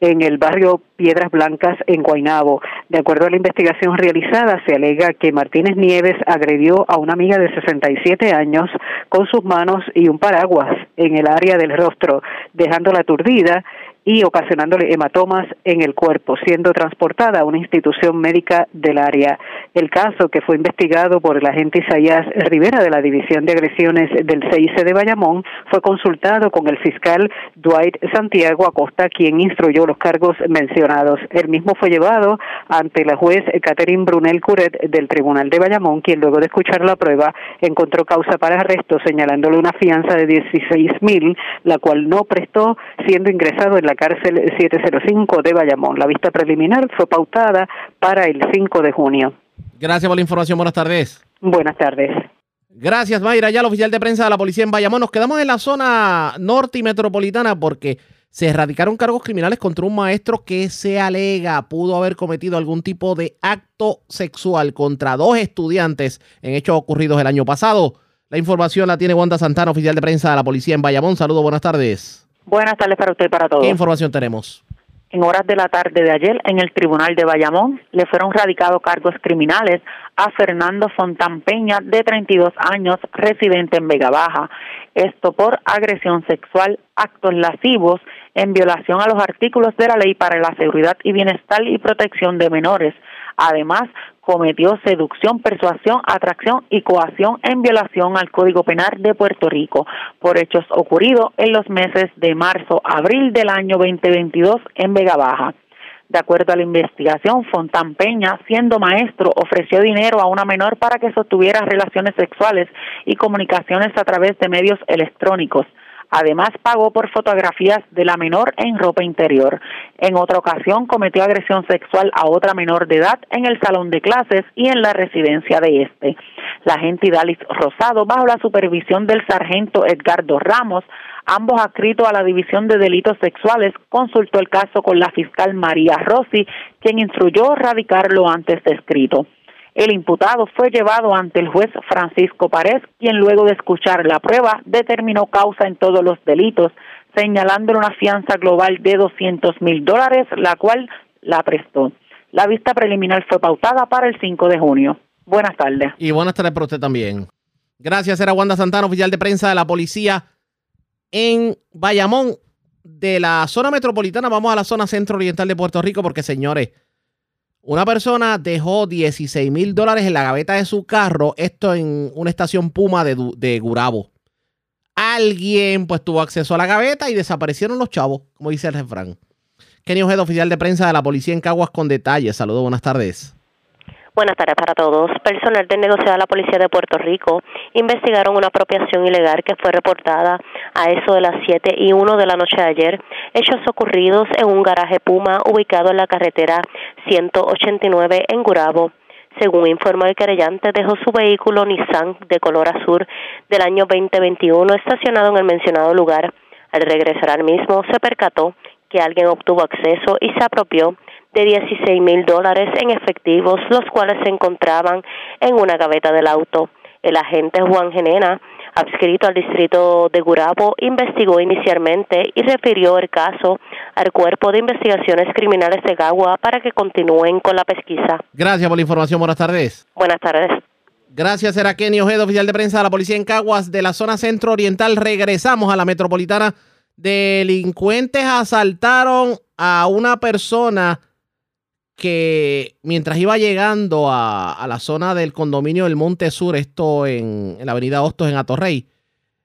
en el barrio Piedras Blancas en Guainabo. De acuerdo a la investigación realizada, se alega que Martínez Nieves agredió a una amiga de 67 años con sus manos y un paraguas en el área del rostro, dejándola aturdida y ocasionándole hematomas en el cuerpo, siendo transportada a una institución médica del área. El caso, que fue investigado por el agente Isaías Rivera de la División de Agresiones del CIC de Bayamón, fue consultado con el fiscal Dwight Santiago Acosta, quien instruyó los cargos mencionados. El mismo fue llevado ante la juez Catherine Brunel Curet del Tribunal de Bayamón, quien luego de escuchar la prueba encontró causa para arresto, señalándole una fianza de 16 mil, la cual no prestó, siendo ingresado en la cárcel 705 de Bayamón. La vista preliminar fue pautada para el 5 de junio. Gracias por la información. Buenas tardes. Buenas tardes. Gracias, Mayra. Ya el oficial de prensa de la policía en Bayamón. Nos quedamos en la zona norte y metropolitana porque se erradicaron cargos criminales contra un maestro que se alega pudo haber cometido algún tipo de acto sexual contra dos estudiantes en hechos ocurridos el año pasado. La información la tiene Wanda Santana, oficial de prensa de la policía en Bayamón. Saludos, buenas tardes. Buenas tardes para usted y para todos. ¿Qué información tenemos? En horas de la tarde de ayer, en el Tribunal de Bayamón, le fueron radicados cargos criminales a Fernando Fontán Peña, de 32 años, residente en Vega Baja. Esto por agresión sexual, actos lascivos, en violación a los artículos de la Ley para la Seguridad y Bienestar y Protección de Menores. Además, cometió seducción, persuasión, atracción y coacción en violación al Código Penal de Puerto Rico por hechos ocurridos en los meses de marzo, abril del año 2022 en Vega Baja. De acuerdo a la investigación, Fontán Peña, siendo maestro, ofreció dinero a una menor para que sostuviera relaciones sexuales y comunicaciones a través de medios electrónicos. Además, pagó por fotografías de la menor en ropa interior. En otra ocasión, cometió agresión sexual a otra menor de edad en el salón de clases y en la residencia de este. La agente Dalis Rosado, bajo la supervisión del sargento Edgardo Ramos, ambos adscritos a la División de Delitos Sexuales, consultó el caso con la fiscal María Rossi, quien instruyó radicarlo antes descrito. El imputado fue llevado ante el juez Francisco Párez, quien luego de escuchar la prueba determinó causa en todos los delitos, señalándole una fianza global de 200 mil dólares, la cual la prestó. La vista preliminar fue pautada para el 5 de junio. Buenas tardes. Y buenas tardes para usted también. Gracias, era Wanda Santana, oficial de prensa de la policía en Bayamón. De la zona metropolitana vamos a la zona centro-oriental de Puerto Rico porque, señores, una persona dejó 16 mil dólares en la gaveta de su carro, esto en una estación Puma de, de Gurabo. alguien pues tuvo acceso a la gaveta y desaparecieron los chavos, como dice el refrán. Kenny Ojeda, oficial de prensa de la policía en Caguas con detalles. Saludos, buenas tardes. Buenas tardes para todos. Personal del negociado de la Policía de Puerto Rico investigaron una apropiación ilegal que fue reportada a eso de las 7 y 1 de la noche de ayer. Hechos ocurridos en un garaje Puma ubicado en la carretera 189 en Gurabo. Según informó el querellante, dejó su vehículo Nissan de color azul del año 2021 estacionado en el mencionado lugar. Al regresar al mismo, se percató que alguien obtuvo acceso y se apropió de 16 mil dólares en efectivos, los cuales se encontraban en una gaveta del auto. El agente Juan Genena, adscrito al distrito de Gurabo, investigó inicialmente y refirió el caso al Cuerpo de Investigaciones Criminales de Gagua para que continúen con la pesquisa. Gracias por la información. Buenas tardes. Buenas tardes. Gracias, era Kenny Ojeda, oficial de prensa de la policía en Caguas de la zona centro oriental. Regresamos a la metropolitana. Delincuentes asaltaron a una persona que mientras iba llegando a, la zona del condominio del Monte Sur, esto en, en la avenida Hostos en Atorrey,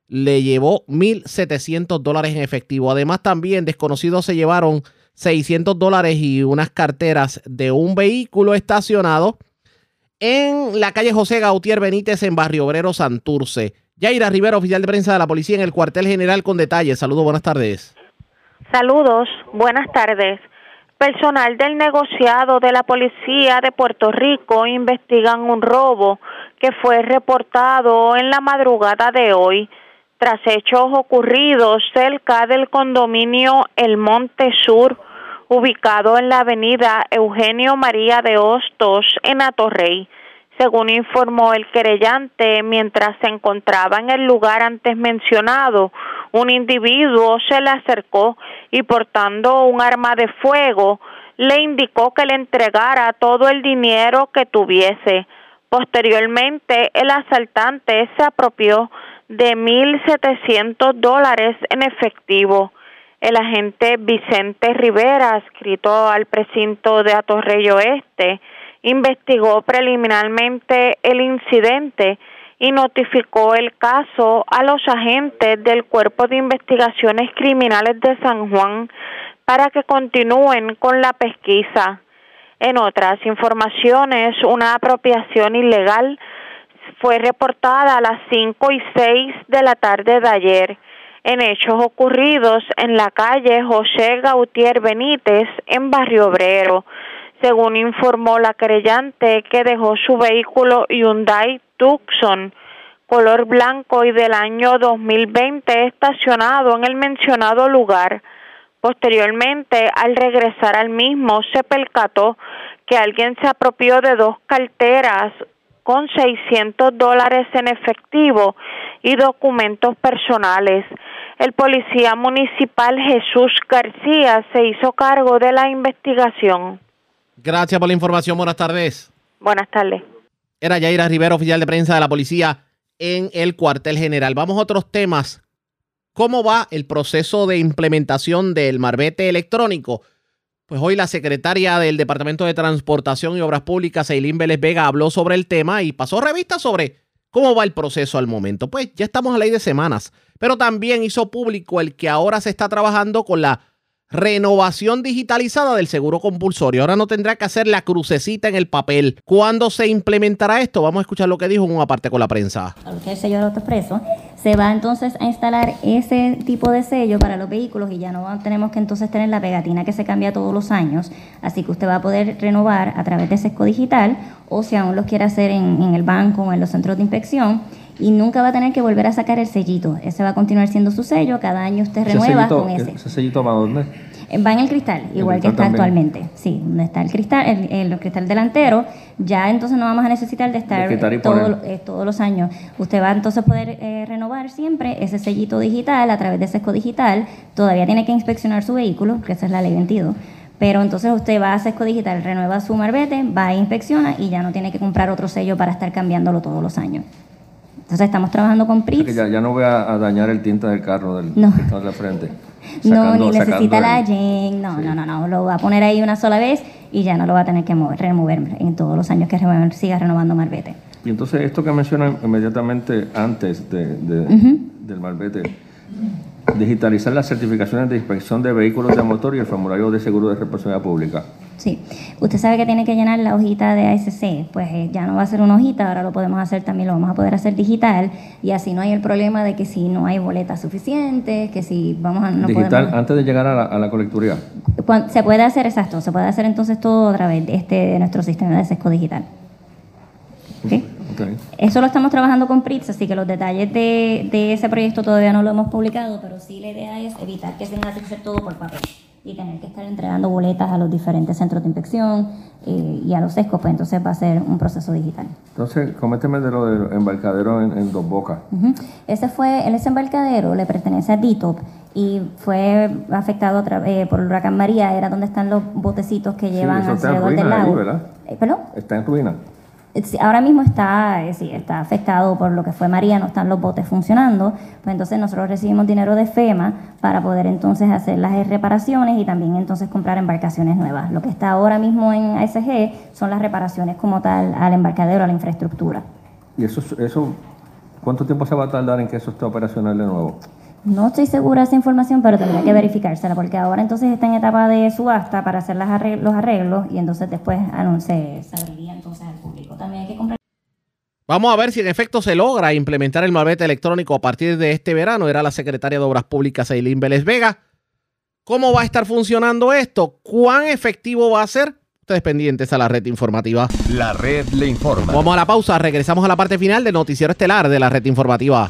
le llevó 1.700 dólares en efectivo. Además, también desconocidos se llevaron 600 dólares y unas carteras de un vehículo estacionado en la calle José Gautier Benítez en Barrio Obrero Santurce. Yaira Rivera, oficial de prensa de la policía en el cuartel general con detalles. Saludos, buenas tardes. Saludos, buenas tardes. Personal del negociado de la Policía de Puerto Rico investigan un robo que fue reportado en la madrugada de hoy tras hechos ocurridos cerca del condominio El Monte Sur, ubicado en la avenida Eugenio María de Hostos en Atorrey. Según informó el querellante, mientras se encontraba en el lugar antes mencionado, un individuo se le acercó y portando un arma de fuego le indicó que le entregara todo el dinero que tuviese. Posteriormente, el asaltante se apropió de 1.700 dólares en efectivo. El agente Vicente Rivera, escrito al precinto de Atorrey Oeste, investigó preliminarmente el incidente y notificó el caso a los agentes del Cuerpo de Investigaciones Criminales de San Juan para que continúen con la pesquisa. En otras informaciones, una apropiación ilegal fue reportada a las 5 y 6 de la tarde de ayer en hechos ocurridos en la calle José Gautier Benítez en Barrio Obrero según informó la creyente que dejó su vehículo Hyundai Tucson color blanco y del año 2020 estacionado en el mencionado lugar. Posteriormente, al regresar al mismo, se percató que alguien se apropió de dos carteras con 600 dólares en efectivo y documentos personales. El policía municipal Jesús García se hizo cargo de la investigación. Gracias por la información. Buenas tardes. Buenas tardes. Era Yaira Rivera, oficial de prensa de la policía en el cuartel general. Vamos a otros temas. ¿Cómo va el proceso de implementación del marbete electrónico? Pues hoy la secretaria del Departamento de Transportación y Obras Públicas, Eileen Vélez Vega, habló sobre el tema y pasó revista sobre cómo va el proceso al momento. Pues ya estamos a ley de semanas, pero también hizo público el que ahora se está trabajando con la renovación digitalizada del seguro compulsorio. Ahora no tendrá que hacer la crucecita en el papel. ¿Cuándo se implementará esto? Vamos a escuchar lo que dijo en una parte con la prensa. El sello de autoexpreso se va entonces a instalar ese tipo de sello para los vehículos y ya no tenemos que entonces tener la pegatina que se cambia todos los años. Así que usted va a poder renovar a través de Sesco Digital o si aún lo quiere hacer en el banco o en los centros de inspección y nunca va a tener que volver a sacar el sellito. Ese va a continuar siendo su sello, cada año usted renueva con ese. ¿Ese sellito va a dónde? Va en el cristal, igual que está actualmente. Sí, donde está el cristal, el, cristal delantero, ya entonces no vamos a necesitar de estar eh, todos los años. Usted va entonces a poder eh, renovar siempre ese sellito digital a través de Sesco Digital. Todavía tiene que inspeccionar su vehículo, que esa es la ley 22. Pero entonces usted va a Sesco Digital, renueva su marbete, va a inspecciona y ya no tiene que comprar otro sello para estar cambiándolo todos los años. Entonces estamos trabajando con PRIPS. ya, ya, no voy a, dañar el tinte del carro del no. que está la frente. no, ni necesita la Jen, no, no, no, no, lo va a poner ahí una sola vez y ya no lo va a tener que mover, remover en todos los años que siga renovando Marbete. Y entonces esto que menciona inmediatamente antes de, del Malvete. Digitalizar las certificaciones de inspección de vehículos de motor y el formulario de seguro de responsabilidad pública. Sí, usted sabe que tiene que llenar la hojita de ASC, pues eh, ya no va a ser una hojita, ahora lo podemos hacer también, lo vamos a poder hacer digital y así no hay el problema de que si no hay boletas suficientes, que si vamos a... No digital podemos- antes de llegar a la, a la colecturía. Se puede hacer, exacto, se puede hacer entonces todo a través de, este, de nuestro sistema de sesco digital. ¿Ok? Ok. Eso lo estamos trabajando con PRITS, así que los detalles de, de ese proyecto todavía no lo hemos publicado, pero sí la idea es evitar que se tenga que hacer todo por papel y tener que estar entregando boletas a los diferentes centros de inspección eh, y a los sescos, pues entonces va a ser un proceso digital. Entonces, coménteme de lo del embarcadero en, en Dos Bocas. Ujú. Ese fue, el embarcadero le pertenece a DITOP y fue afectado a eh, por el huracán María, era donde están los botecitos que llevan en alrededor del ahí, lago. ¿verdad? Eh, ¿Perdón? Está en ruina. Ahora mismo está, eh, está afectado por lo que fue María, no están los botes funcionando, pues entonces nosotros recibimos dinero de FEMA para poder entonces hacer las reparaciones y también entonces comprar embarcaciones nuevas. Lo que está ahora mismo en ASG son las reparaciones como tal al embarcadero, a la infraestructura. ¿Y eso, eso cuánto tiempo se va a tardar en que eso esté operacional de nuevo? No estoy segura de esa información, pero tendría que verificársela, porque ahora entonces está en etapa de subasta para hacer las arreg- los arreglos y entonces después anun- se se abriría entonces al público. También hay que comprar. Vamos a ver si en efecto se logra implementar el malvete electrónico a partir de este verano. Era la secretaria de Obras Públicas, Eileen Vélez Vega. ¿Cómo va a estar funcionando esto? ¿Cuán efectivo va a ser? Ustedes pendientes a la red informativa. La red le informa. Vamos a la pausa. Regresamos a la parte final del noticiero estelar de la red informativa.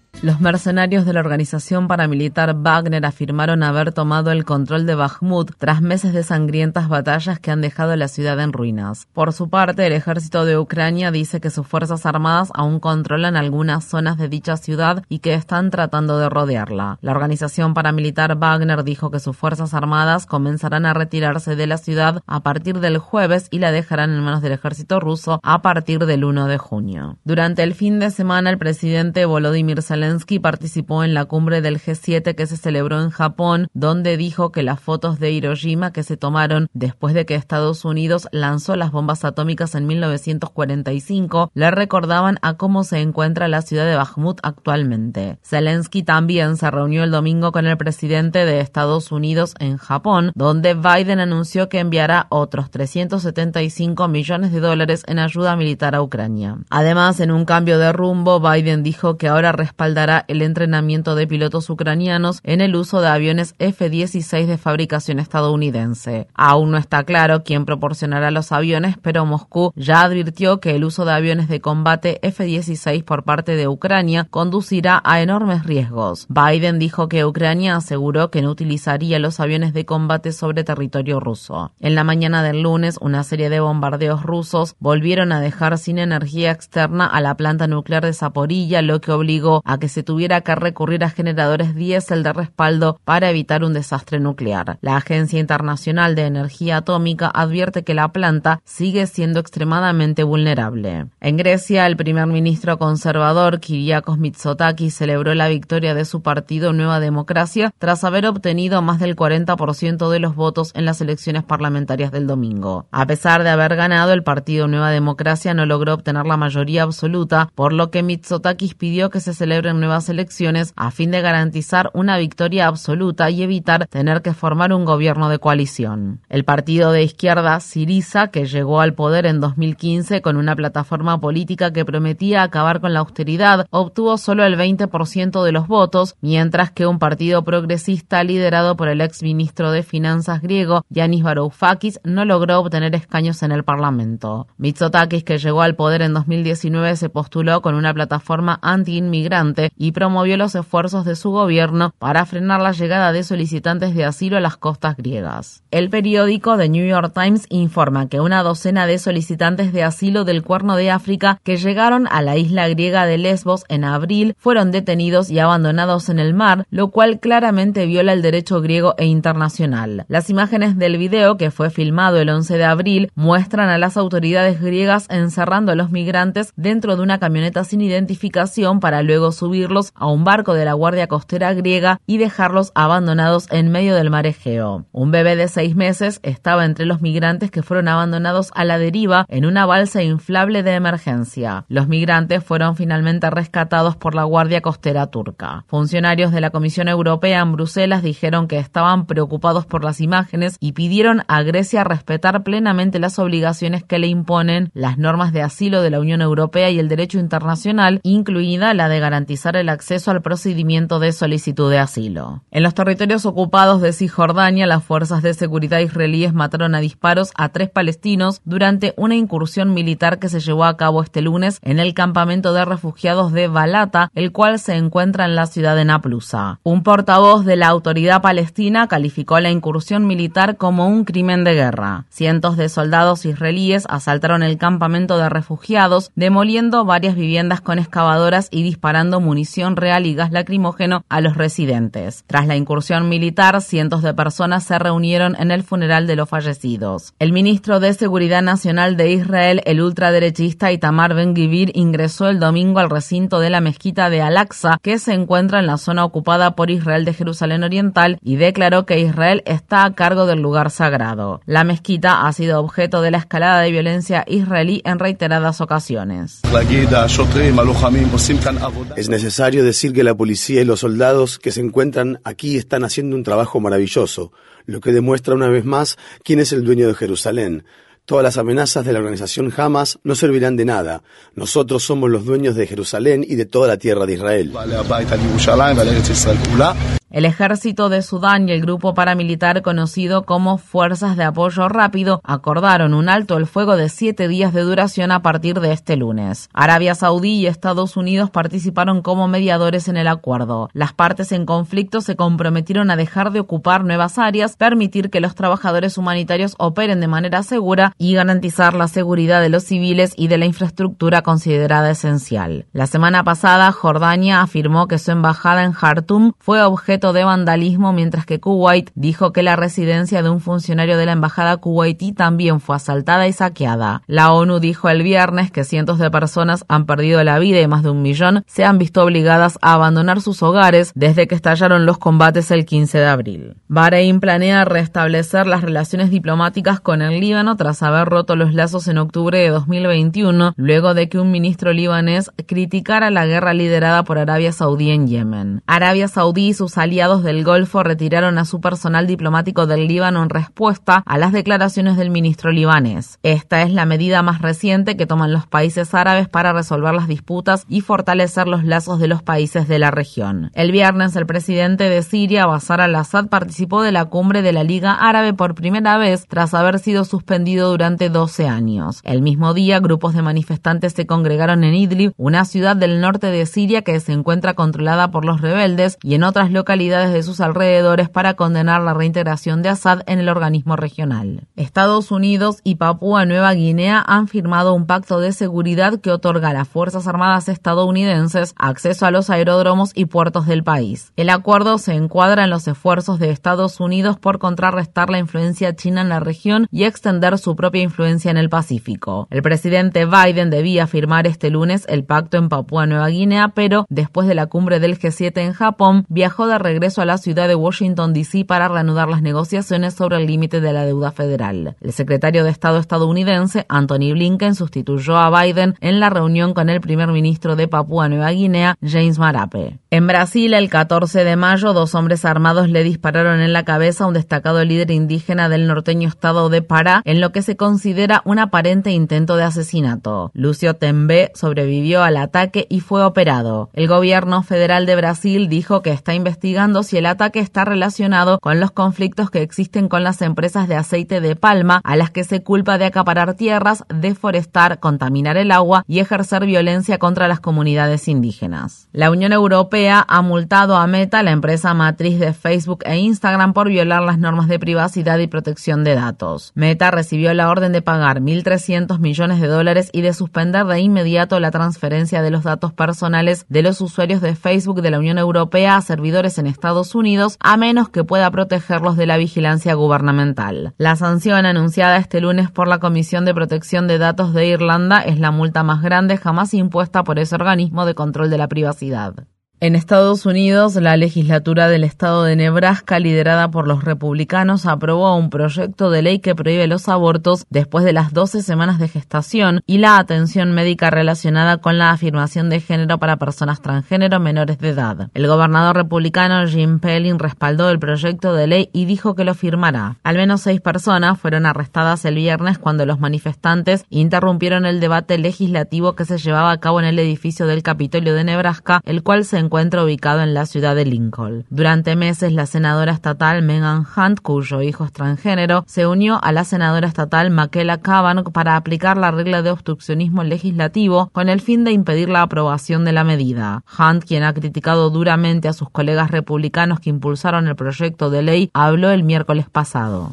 Los mercenarios de la organización paramilitar Wagner afirmaron haber tomado el control de Bakhmut tras meses de sangrientas batallas que han dejado la ciudad en ruinas. Por su parte, el ejército de Ucrania dice que sus fuerzas armadas aún controlan algunas zonas de dicha ciudad y que están tratando de rodearla. La organización paramilitar Wagner dijo que sus fuerzas armadas comenzarán a retirarse de la ciudad a partir del jueves y la dejarán en manos del ejército ruso a partir del 1 de junio. Durante el fin de semana, el presidente Volodymyr Zelensky participó en la cumbre del G7 que se celebró en Japón, donde dijo que las fotos de Hiroshima que se tomaron después de que Estados Unidos lanzó las bombas atómicas en 1945 le recordaban a cómo se encuentra la ciudad de Bakhmut actualmente. Zelensky también se reunió el domingo con el presidente de Estados Unidos en Japón, donde Biden anunció que enviará otros 375 millones de dólares en ayuda militar a Ucrania. Además, en un cambio de rumbo, Biden dijo que ahora el entrenamiento de pilotos ucranianos en el uso de aviones F-16 de fabricación estadounidense. Aún no está claro quién proporcionará los aviones, pero Moscú ya advirtió que el uso de aviones de combate F-16 por parte de Ucrania conducirá a enormes riesgos. Biden dijo que Ucrania aseguró que no utilizaría los aviones de combate sobre territorio ruso. En la mañana del lunes, una serie de bombardeos rusos volvieron a dejar sin energía externa a la planta nuclear de Zaporilla, lo que obligó a que se tuviera que recurrir a generadores diésel de respaldo para evitar un desastre nuclear. La Agencia Internacional de Energía Atómica advierte que la planta sigue siendo extremadamente vulnerable. En Grecia, el primer ministro conservador Kyriakos Mitsotakis celebró la victoria de su partido Nueva Democracia tras haber obtenido más del 40% de los votos en las elecciones parlamentarias del domingo. A pesar de haber ganado, el partido Nueva Democracia no logró obtener la mayoría absoluta, por lo que Mitsotakis pidió que se celebren nuevas elecciones a fin de garantizar una victoria absoluta y evitar tener que formar un gobierno de coalición. El partido de izquierda Siriza, que llegó al poder en 2015 con una plataforma política que prometía acabar con la austeridad, obtuvo solo el 20% de los votos, mientras que un partido progresista liderado por el ex ministro de Finanzas griego Yanis Varoufakis no logró obtener escaños en el Parlamento. Mitsotakis, que llegó al poder en 2019, se postuló con una plataforma anti-inmigrante Y promovió los esfuerzos de su gobierno para frenar la llegada de solicitantes de asilo a las costas griegas. El periódico The New York Times informa que una docena de solicitantes de asilo del Cuerno de África que llegaron a la isla griega de Lesbos en abril fueron detenidos y abandonados en el mar, lo cual claramente viola el derecho griego e internacional. Las imágenes del video, que fue filmado el 11 de abril, muestran a las autoridades griegas encerrando a los migrantes dentro de una camioneta sin identificación para luego a un barco de la Guardia Costera griega y dejarlos abandonados en medio del mar Egeo. Un bebé de seis meses estaba entre los migrantes que fueron abandonados a la deriva en una balsa inflable de emergencia. Los migrantes fueron finalmente rescatados por la Guardia Costera turca. Funcionarios de la Comisión Europea en Bruselas dijeron que estaban preocupados por las imágenes y pidieron a Grecia respetar plenamente las obligaciones que le imponen las normas de asilo de la Unión Europea y el derecho internacional, incluida la de garantizar el acceso al procedimiento de solicitud de asilo. En los territorios ocupados de Cisjordania, las fuerzas de seguridad israelíes mataron a disparos a tres palestinos durante una incursión militar que se llevó a cabo este lunes en el campamento de refugiados de Balata, el cual se encuentra en la ciudad de Naplusa. Un portavoz de la autoridad palestina calificó la incursión militar como un crimen de guerra. Cientos de soldados israelíes asaltaron el campamento de refugiados, demoliendo varias viviendas con excavadoras y disparando munición real y gas lacrimógeno a los residentes. Tras la incursión militar, cientos de personas se reunieron en el funeral de los fallecidos. El ministro de Seguridad Nacional de Israel, el ultraderechista Itamar Ben-Gvir, ingresó el domingo al recinto de la mezquita de Al-Aqsa, que se encuentra en la zona ocupada por Israel de Jerusalén Oriental, y declaró que Israel está a cargo del lugar sagrado. La mezquita ha sido objeto de la escalada de violencia israelí en reiteradas ocasiones. Es necesario decir que la policía y los soldados que se encuentran aquí están haciendo un trabajo maravilloso, lo que demuestra una vez más quién es el dueño de Jerusalén. Todas las amenazas de la organización Hamas no servirán de nada. Nosotros somos los dueños de Jerusalén y de toda la tierra de Israel. El ejército de Sudán y el grupo paramilitar conocido como Fuerzas de Apoyo Rápido acordaron un alto el fuego de siete días de duración a partir de este lunes. Arabia Saudí y Estados Unidos participaron como mediadores en el acuerdo. Las partes en conflicto se comprometieron a dejar de ocupar nuevas áreas, permitir que los trabajadores humanitarios operen de manera segura y garantizar la seguridad de los civiles y de la infraestructura considerada esencial. La semana pasada, Jordania afirmó que su embajada en Jartum fue objeto de vandalismo, mientras que Kuwait dijo que la residencia de un funcionario de la embajada kuwaití también fue asaltada y saqueada. La ONU dijo el viernes que cientos de personas han perdido la vida y más de un millón se han visto obligadas a abandonar sus hogares desde que estallaron los combates el 15 de abril. Bahrein planea restablecer las relaciones diplomáticas con el Líbano tras haber roto los lazos en octubre de 2021, luego de que un ministro libanés criticara la guerra liderada por Arabia Saudí en Yemen. Arabia Saudí y sus aliados aliados del Golfo retiraron a su personal diplomático del Líbano en respuesta a las declaraciones del ministro libanés. Esta es la medida más reciente que toman los países árabes para resolver las disputas y fortalecer los lazos de los países de la región. El viernes, el presidente de Siria, Bashar al-Assad, participó de la cumbre de la Liga Árabe por primera vez tras haber sido suspendido durante 12 años. El mismo día, grupos de manifestantes se congregaron en Idlib, una ciudad del norte de Siria que se encuentra controlada por los rebeldes, y en otras localidades de sus alrededores para condenar la reintegración de Assad en el organismo regional. Estados Unidos y Papúa Nueva Guinea han firmado un pacto de seguridad que otorga a las Fuerzas Armadas estadounidenses acceso a los aeródromos y puertos del país. El acuerdo se encuadra en los esfuerzos de Estados Unidos por contrarrestar la influencia china en la región y extender su propia influencia en el Pacífico. El presidente Biden debía firmar este lunes el pacto en Papúa Nueva Guinea, pero después de la cumbre del G7 en Japón, viajó de regreso a la ciudad de Washington, D.C. para reanudar las negociaciones sobre el límite de la deuda federal. El secretario de Estado estadounidense, Anthony Blinken, sustituyó a Biden en la reunión con el primer ministro de Papúa Nueva Guinea, James Marape. En Brasil, el 14 de mayo, dos hombres armados le dispararon en la cabeza a un destacado líder indígena del norteño estado de Pará, en lo que se considera un aparente intento de asesinato. Lucio Tembe sobrevivió al ataque y fue operado. El gobierno federal de Brasil dijo que está investigando si el ataque está relacionado con los conflictos que existen con las empresas de aceite de palma, a las que se culpa de acaparar tierras, deforestar, contaminar el agua y ejercer violencia contra las comunidades indígenas. La Unión Europea ha multado a Meta, la empresa matriz de Facebook e Instagram, por violar las normas de privacidad y protección de datos. Meta recibió la orden de pagar 1.300 millones de dólares y de suspender de inmediato la transferencia de los datos personales de los usuarios de Facebook de la Unión Europea a servidores en Estados Unidos, a menos que pueda protegerlos de la vigilancia gubernamental. La sanción anunciada este lunes por la Comisión de Protección de Datos de Irlanda es la multa más grande jamás impuesta por ese organismo de control de la privacidad. En Estados Unidos, la legislatura del estado de Nebraska, liderada por los republicanos, aprobó un proyecto de ley que prohíbe los abortos después de las 12 semanas de gestación y la atención médica relacionada con la afirmación de género para personas transgénero menores de edad. El gobernador republicano Jim Pelling respaldó el proyecto de ley y dijo que lo firmará. Al menos seis personas fueron arrestadas el viernes cuando los manifestantes interrumpieron el debate legislativo que se llevaba a cabo en el edificio del Capitolio de Nebraska, el cual se encuentra ubicado en la ciudad de Lincoln. Durante meses, la senadora estatal Megan Hunt, cuyo hijo es transgénero, se unió a la senadora estatal Makela Kavanaugh para aplicar la regla de obstruccionismo legislativo con el fin de impedir la aprobación de la medida. Hunt, quien ha criticado duramente a sus colegas republicanos que impulsaron el proyecto de ley, habló el miércoles pasado.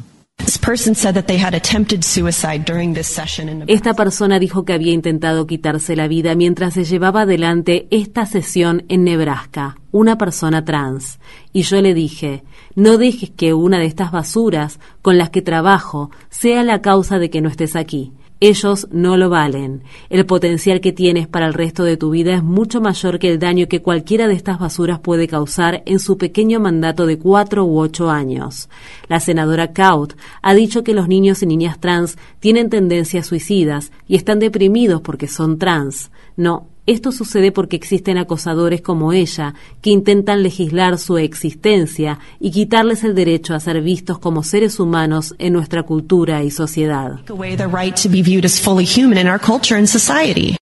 Esta persona dijo que había intentado quitarse la vida mientras se llevaba adelante esta sesión en Nebraska, una persona trans. Y yo le dije, no dejes que una de estas basuras con las que trabajo sea la causa de que no estés aquí. Ellos no lo valen. El potencial que tienes para el resto de tu vida es mucho mayor que el daño que cualquiera de estas basuras puede causar en su pequeño mandato de cuatro u ocho años. La senadora Kaut ha dicho que los niños y niñas trans tienen tendencias suicidas y están deprimidos porque son trans. No, esto sucede porque existen acosadores como ella que intentan legislar su existencia y quitarles el derecho a ser vistos como seres humanos en nuestra cultura y sociedad.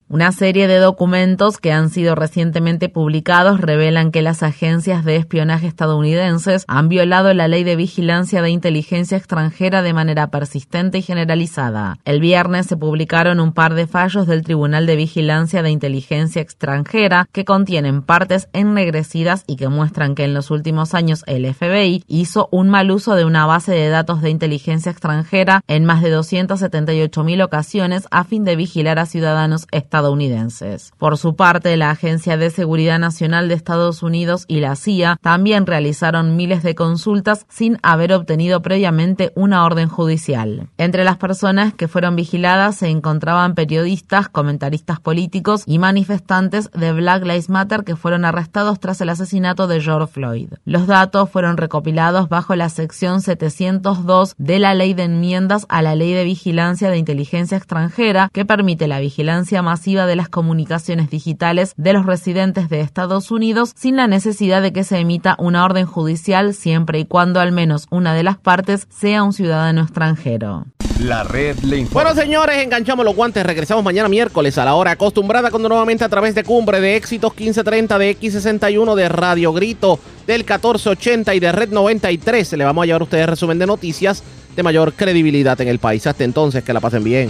Una serie de documentos que han sido recientemente publicados revelan que las agencias de espionaje estadounidenses han violado la ley de vigilancia de inteligencia extranjera de manera persistente y generalizada. El viernes se publicaron un par de fallos del Tribunal de Vigilancia de Inteligencia Extranjera que contienen partes ennegrecidas y que muestran que en los últimos años el FBI hizo un mal uso de una base de datos de inteligencia extranjera en más de 278 mil ocasiones a fin de vigilar a ciudadanos estadounidenses. Por su parte, la Agencia de Seguridad Nacional de Estados Unidos y la CIA también realizaron miles de consultas sin haber obtenido previamente una orden judicial. Entre las personas que fueron vigiladas se encontraban periodistas, comentaristas políticos y manifestantes de Black Lives Matter que fueron arrestados tras el asesinato de George Floyd. Los datos fueron recopilados bajo la sección 702 de la Ley de Enmiendas a la Ley de Vigilancia de Inteligencia Extranjera que permite la vigilancia masiva de las comunicaciones digitales de los residentes de Estados Unidos sin la necesidad de que se emita una orden judicial siempre y cuando al menos una de las partes sea un ciudadano extranjero. La red le informa. Bueno, señores, enganchamos los guantes. Regresamos mañana miércoles a la hora acostumbrada, cuando a través de Cumbre de Éxitos 1530 de X61 de Radio Grito del 1480 y de Red 93. Le vamos a llevar a ustedes resumen de noticias de mayor credibilidad en el país. Hasta entonces, que la pasen bien.